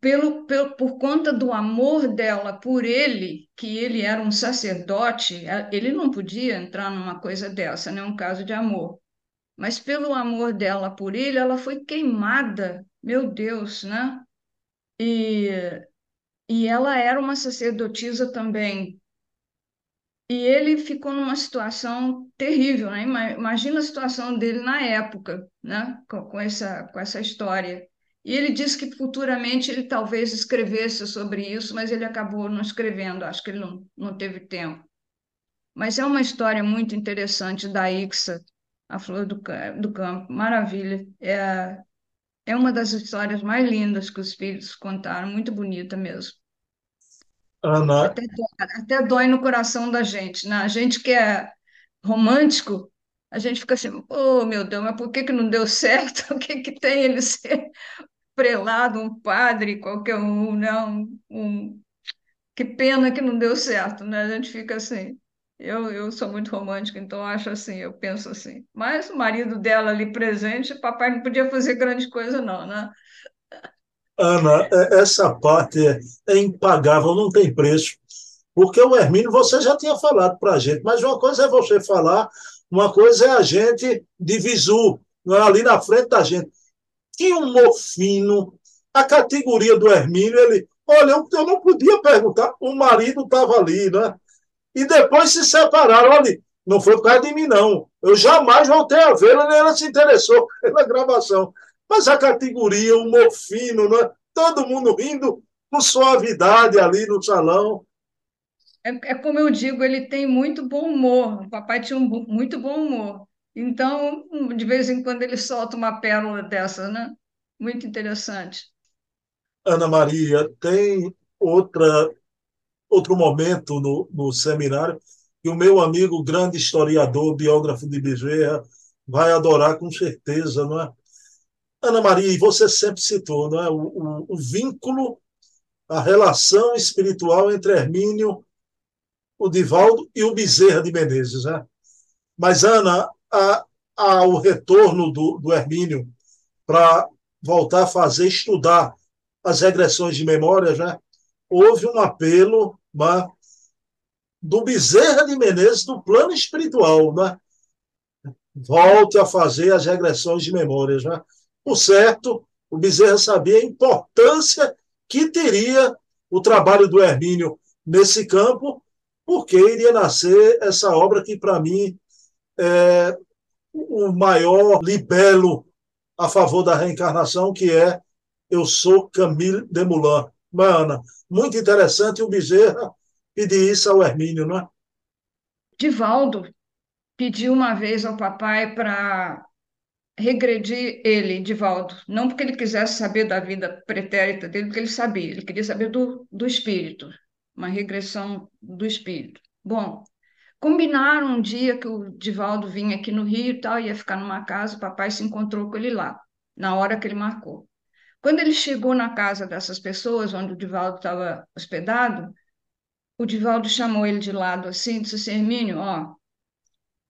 pelo, pelo, por conta do amor dela por ele, que ele era um sacerdote, ele não podia entrar numa coisa dessa, né? Um caso de amor. Mas pelo amor dela por ele, ela foi queimada meu Deus, né? E, e ela era uma sacerdotisa também. E ele ficou numa situação terrível, né? Imagina a situação dele na época, né? Com, com essa, com essa história. E ele disse que futuramente ele talvez escrevesse sobre isso, mas ele acabou não escrevendo, acho que ele não, não teve tempo. Mas é uma história muito interessante da Ixa, a Flor do, do Campo, maravilha. É, é uma das histórias mais lindas que os filhos contaram, muito bonita mesmo. Ana. Até, até dói no coração da gente, né? A gente que é romântico, a gente fica assim, oh meu Deus, mas por que, que não deu certo? O que, que tem ele ser prelado, um padre, qualquer um, não? Um... Que pena que não deu certo, né? A gente fica assim. Eu, eu sou muito romântica, então acho assim, eu penso assim. Mas o marido dela ali presente, papai não podia fazer grande coisa, não, né? Ana, é, essa parte é, impagável, não tem preço. Porque o Hermínio, você já tinha falado para a gente, mas uma coisa é você falar, uma coisa é a gente de visu, é ali na frente da gente. Tinha um mofino, a categoria do Hermínio, ele, olha, eu, eu não podia perguntar, o marido estava ali, né? e depois se separaram. Olha, não foi por causa de mim, não. Eu jamais voltei a vê-la, nem ela se interessou pela gravação. Mas a categoria, o mofino, né? todo mundo rindo com suavidade ali no salão. É, é, como eu digo, ele tem muito bom humor. O papai tinha um muito bom humor. Então, de vez em quando ele solta uma pérola dessa, né? Muito interessante. Ana Maria, tem outra outro momento no, no seminário, que o meu amigo, grande historiador, biógrafo de Bezerra, vai adorar com certeza, não é? Ana Maria, e você sempre citou não é? o, o, o vínculo, a relação espiritual entre Hermínio, o Divaldo e o Bezerra de Menezes. Né? Mas, Ana, a, a, o retorno do, do Hermínio para voltar a fazer, estudar as regressões de memória, né? houve um apelo né, do Bezerra de Menezes do plano espiritual. Né? Volte a fazer as regressões de memórias. Né? Por certo, o Bezerra sabia a importância que teria o trabalho do Hermínio nesse campo, porque iria nascer essa obra que, para mim, é o maior libelo a favor da reencarnação, que é Eu Sou Camille Desmoulins. Mana, muito interessante, o Bezerra pedir isso ao Hermínio, não é? Divaldo pediu uma vez ao papai para regredir ele, Divaldo, não porque ele quisesse saber da vida pretérita dele, porque ele sabia, ele queria saber do, do espírito, uma regressão do espírito. Bom, combinaram um dia que o Divaldo vinha aqui no Rio e tal, ia ficar numa casa, o papai se encontrou com ele lá, na hora que ele marcou. Quando ele chegou na casa dessas pessoas, onde o Divaldo estava hospedado, o Divaldo chamou ele de lado assim disse assim, Hermínio, ó,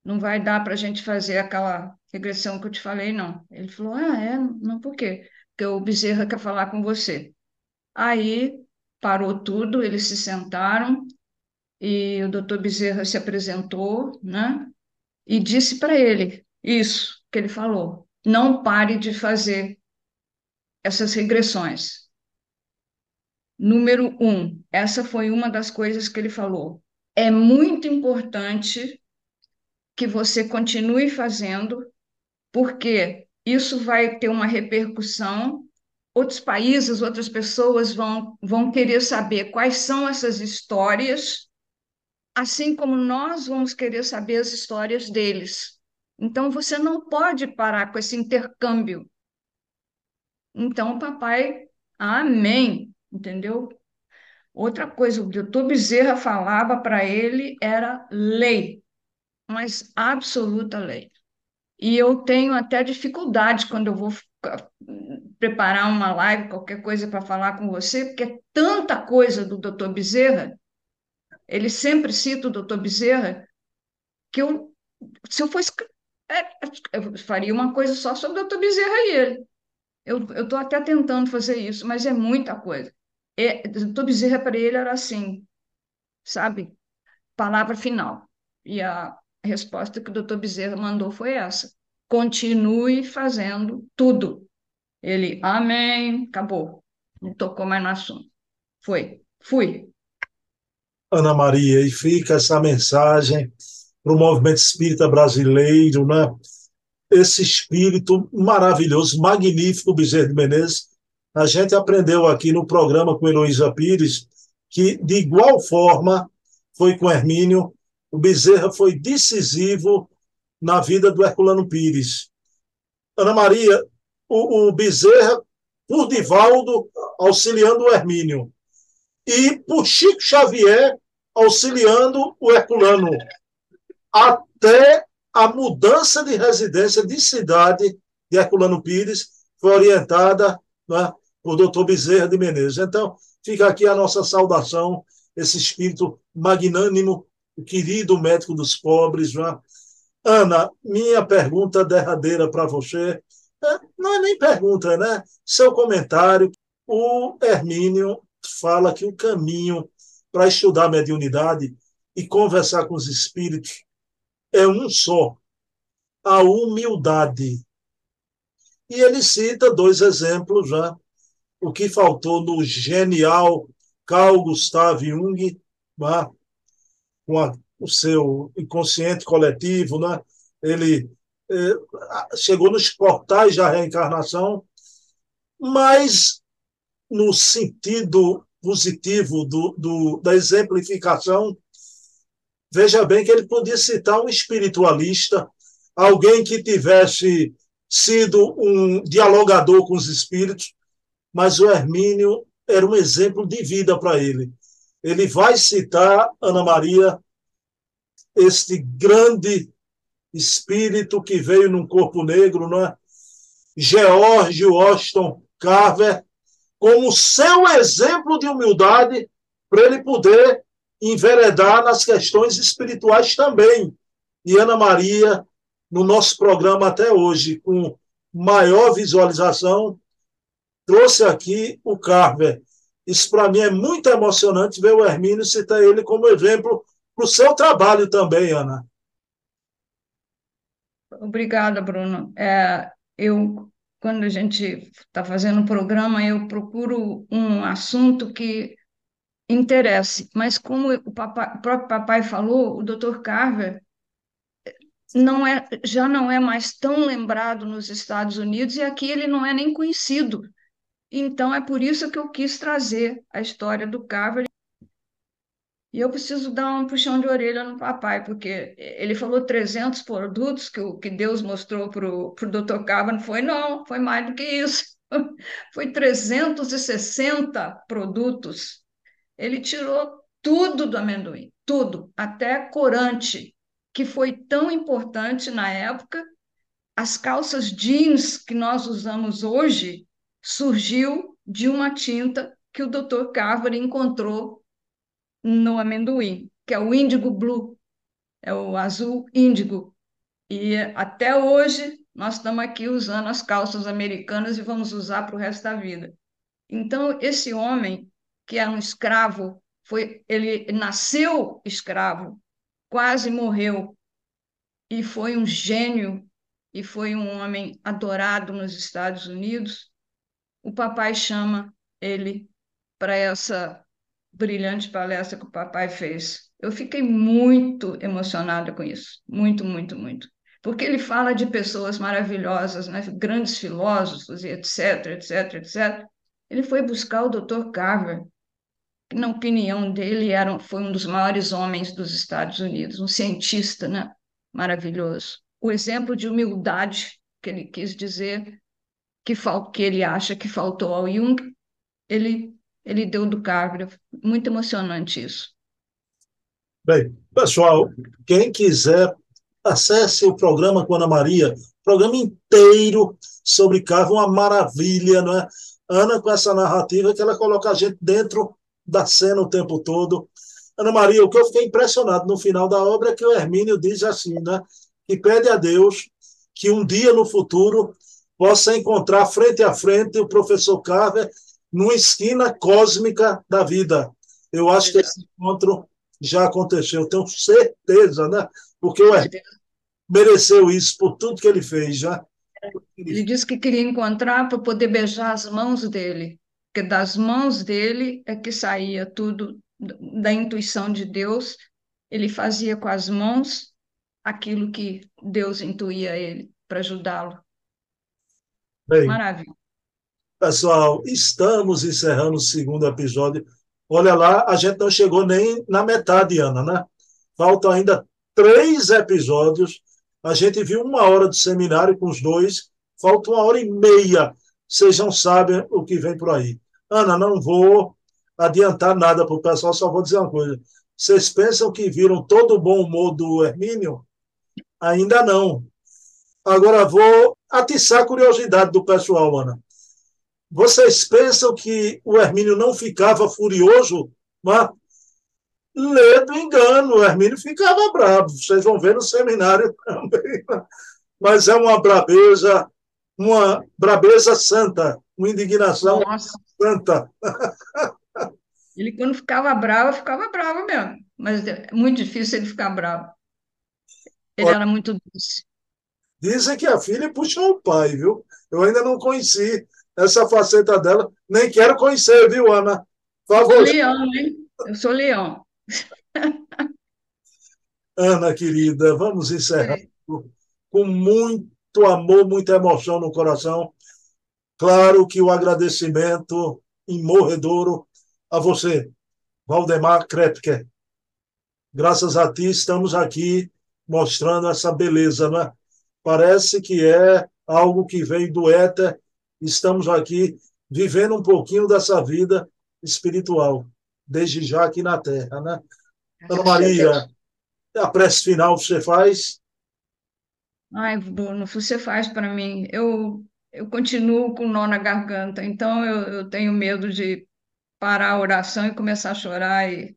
não vai dar para a gente fazer aquela regressão que eu te falei, não. Ele falou, ah, é? Não, por quê? Porque o Bezerra quer falar com você. Aí parou tudo, eles se sentaram e o doutor Bezerra se apresentou, né? E disse para ele isso que ele falou: não pare de fazer essas regressões. Número um, essa foi uma das coisas que ele falou. É muito importante que você continue fazendo, porque isso vai ter uma repercussão. Outros países, outras pessoas vão, vão querer saber quais são essas histórias, assim como nós vamos querer saber as histórias deles. Então, você não pode parar com esse intercâmbio então, papai, amém, entendeu? Outra coisa, o doutor Bezerra falava para ele era lei, mas absoluta lei. E eu tenho até dificuldade quando eu vou preparar uma live, qualquer coisa para falar com você, porque é tanta coisa do doutor Bezerra, ele sempre cita o doutor Bezerra, que eu, se eu fosse, é, eu faria uma coisa só sobre o doutor Bezerra e ele. Eu estou até tentando fazer isso, mas é muita coisa. É, doutor Bezerra para ele era assim, sabe? Palavra final. E a resposta que o doutor Bezerra mandou foi essa. Continue fazendo tudo. Ele, amém, acabou. Não tocou mais no assunto. Foi, fui. Ana Maria, e fica essa mensagem para o movimento espírita brasileiro, né? esse espírito maravilhoso, magnífico, Bezerra de Menezes. A gente aprendeu aqui no programa com Heloísa Pires que, de igual forma, foi com Hermínio, o Bezerra foi decisivo na vida do Herculano Pires. Ana Maria, o, o Bezerra, por Divaldo, auxiliando o Hermínio. E por Chico Xavier, auxiliando o Herculano. Até a mudança de residência de cidade de Herculano Pires foi orientada né, por doutor Bezerra de Menezes. Então, fica aqui a nossa saudação, esse espírito magnânimo querido médico dos pobres. Né? Ana, minha pergunta derradeira para você, é, não é nem pergunta, né? Seu comentário. O Hermínio fala que o caminho para estudar a mediunidade e conversar com os espíritos é um só: a humildade. E ele cita dois exemplos já. O que faltou no genial Carl Gustav Jung, né? com a, o seu inconsciente coletivo, né? ele eh, chegou nos portais da reencarnação, mas no sentido positivo do, do, da exemplificação, veja bem que ele podia citar um espiritualista, alguém que tivesse sido um dialogador com os espíritos, mas o Hermínio era um exemplo de vida para ele. Ele vai citar, Ana Maria, este grande espírito que veio num corpo negro, não é? George Washington Carver, como seu exemplo de humildade para ele poder enveredar nas questões espirituais também. E Ana Maria, no nosso programa até hoje, com maior visualização, trouxe aqui o Carver. Isso para mim é muito emocionante ver o Hermínio citar ele como exemplo para o seu trabalho também, Ana. Obrigada, Bruno. É, eu quando a gente está fazendo um programa, eu procuro um assunto que interesse. Mas como o, papai, o próprio papai falou, o Dr. Carver não é, já não é mais tão lembrado nos Estados Unidos e aqui ele não é nem conhecido. Então é por isso que eu quis trazer a história do Carver e eu preciso dar um puxão de orelha no papai, porque ele falou 300 produtos que, o, que Deus mostrou para o. Cava, não foi não, foi mais do que isso. Foi 360 produtos. Ele tirou tudo do amendoim, tudo, até corante, que foi tão importante na época. As calças jeans que nós usamos hoje surgiu de uma tinta que o Dr. Carver encontrou no amendoim, que é o índigo blue, é o azul índigo. E até hoje nós estamos aqui usando as calças americanas e vamos usar para o resto da vida. Então, esse homem, que é um escravo, foi, ele nasceu escravo, quase morreu, e foi um gênio, e foi um homem adorado nos Estados Unidos. O papai chama ele para essa brilhante palestra que o papai fez. Eu fiquei muito emocionada com isso, muito, muito, muito. Porque ele fala de pessoas maravilhosas, né? grandes filósofos etc, etc, etc. Ele foi buscar o Dr. Carver, que, na opinião dele, era, foi um dos maiores homens dos Estados Unidos, um cientista né? maravilhoso. O exemplo de humildade que ele quis dizer, que, que ele acha que faltou ao Jung, ele ele deu do Carver. Muito emocionante isso. Bem, pessoal, quem quiser, acesse o programa com Ana Maria, programa inteiro sobre Carver, uma maravilha, não é? Ana, com essa narrativa que ela coloca a gente dentro da cena o tempo todo. Ana Maria, o que eu fiquei impressionado no final da obra é que o Hermínio diz assim, né? Que pede a Deus que um dia no futuro possa encontrar frente a frente o professor Carver numa esquina cósmica da vida. Eu acho que esse encontro já aconteceu, tenho certeza, né? Porque o mereceu isso por tudo que ele fez já. Ele disse que queria encontrar para poder beijar as mãos dele, porque das mãos dele é que saía tudo da intuição de Deus. Ele fazia com as mãos aquilo que Deus intuía ele para ajudá-lo. Maravilha. Pessoal, estamos encerrando o segundo episódio. Olha lá, a gente não chegou nem na metade, Ana, né? Faltam ainda três episódios. A gente viu uma hora do seminário com os dois, falta uma hora e meia. Vocês não sabem o que vem por aí. Ana, não vou adiantar nada para o pessoal, só vou dizer uma coisa. Vocês pensam que viram todo o bom humor do Hermínio? Ainda não. Agora vou atiçar a curiosidade do pessoal, Ana. Vocês pensam que o Hermínio não ficava furioso? Não, é? lê do engano. O Hermínio ficava bravo. Vocês vão ver no seminário também. Mas é uma brabeza, uma brabeza santa, uma indignação Nossa. santa. Ele, quando ficava bravo, ficava bravo mesmo. Mas é muito difícil ele ficar bravo. Ele era muito doce. Dizem que a filha puxou o pai, viu? Eu ainda não conheci essa faceta dela. Nem quero conhecer, viu, Ana? Por favor. Eu sou leão, hein? Eu sou leão. Ana, querida, vamos encerrar com muito amor, muita emoção no coração. Claro que o agradecimento imorredouro a você, Valdemar Krepke. Graças a ti estamos aqui mostrando essa beleza, né? Parece que é algo que vem do éter. Estamos aqui vivendo um pouquinho dessa vida espiritual, desde já aqui na Terra, né? Ana Maria, a prece final você faz? Ai, Bruno, você faz para mim. Eu, eu continuo com nó na garganta, então eu, eu tenho medo de parar a oração e começar a chorar. E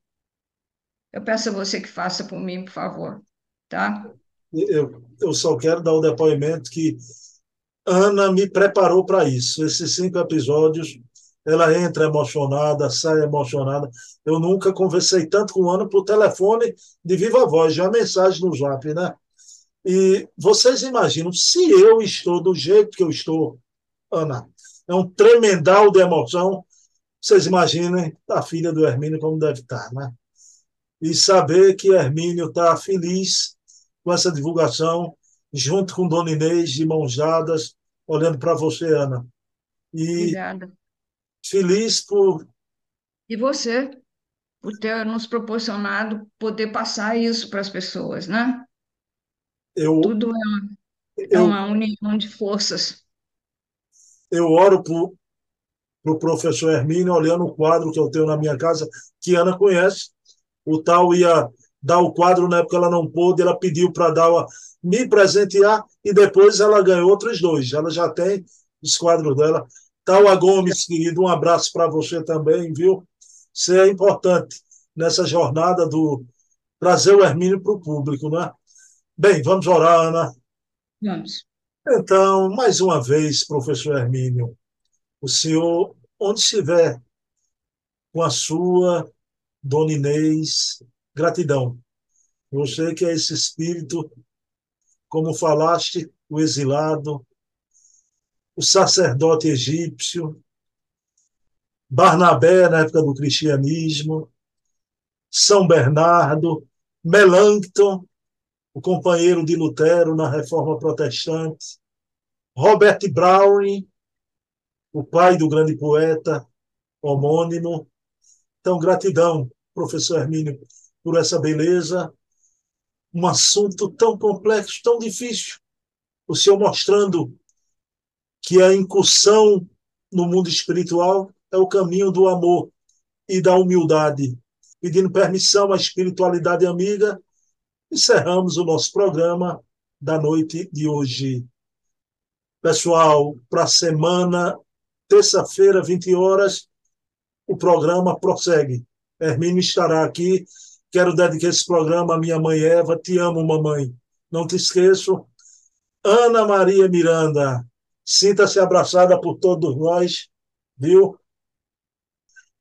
eu peço a você que faça por mim, por favor, tá? Eu, eu só quero dar o depoimento que Ana me preparou para isso. Esses cinco episódios, ela entra emocionada, sai emocionada. Eu nunca conversei tanto com Ana por telefone de viva voz, já mensagem no Zap, né? E vocês imaginam, se eu estou do jeito que eu estou, Ana, é um tremendal de emoção. Vocês imaginem a filha do Hermínio como deve estar, né? E saber que Hermínio está feliz com essa divulgação, junto com Dona Inês, de mãos dadas, olhando para você, Ana. E Obrigada. feliz por. E você, por ter nos proporcionado poder passar isso para as pessoas, né? Eu, Tudo é uma, é uma união de forças. Eu oro para o pro professor Hermínio, olhando o quadro que eu tenho na minha casa, que Ana conhece. O tal ia dar o quadro, na época ela não pôde, ela pediu para dar me presentear e depois ela ganhou outros dois. Ela já tem os quadros dela. Taua Gomes, querido, um abraço para você também, viu? Você é importante nessa jornada do trazer o Hermínio para o público, né? Bem, vamos orar, Ana. Vamos. Então, mais uma vez, professor Hermínio, o senhor, onde estiver, com a sua Dona Inês, gratidão. Você que é esse espírito, como falaste, o exilado, o sacerdote egípcio, Barnabé na época do cristianismo, São Bernardo, Melancton, o companheiro de Lutero na Reforma Protestante, Robert Browning, o pai do grande poeta homônimo. Então, gratidão, professor Hermínio, por essa beleza. Um assunto tão complexo, tão difícil. O senhor mostrando que a incursão no mundo espiritual é o caminho do amor e da humildade, pedindo permissão à espiritualidade amiga encerramos o nosso programa da noite de hoje. Pessoal, para a semana, terça-feira, 20 horas, o programa prossegue. Hermínio estará aqui. Quero dedicar esse programa à minha mãe Eva. Te amo, mamãe. Não te esqueço. Ana Maria Miranda, sinta-se abraçada por todos nós, viu?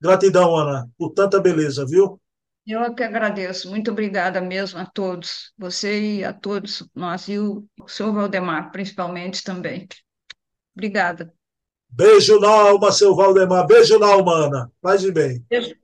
Gratidão, Ana, por tanta beleza, viu? Eu é que agradeço. Muito obrigada mesmo a todos, você e a todos nós, e o senhor Valdemar, principalmente também. Obrigada. Beijo na alma, seu Valdemar. Beijo na alma, Ana. Faz de bem. Beijo.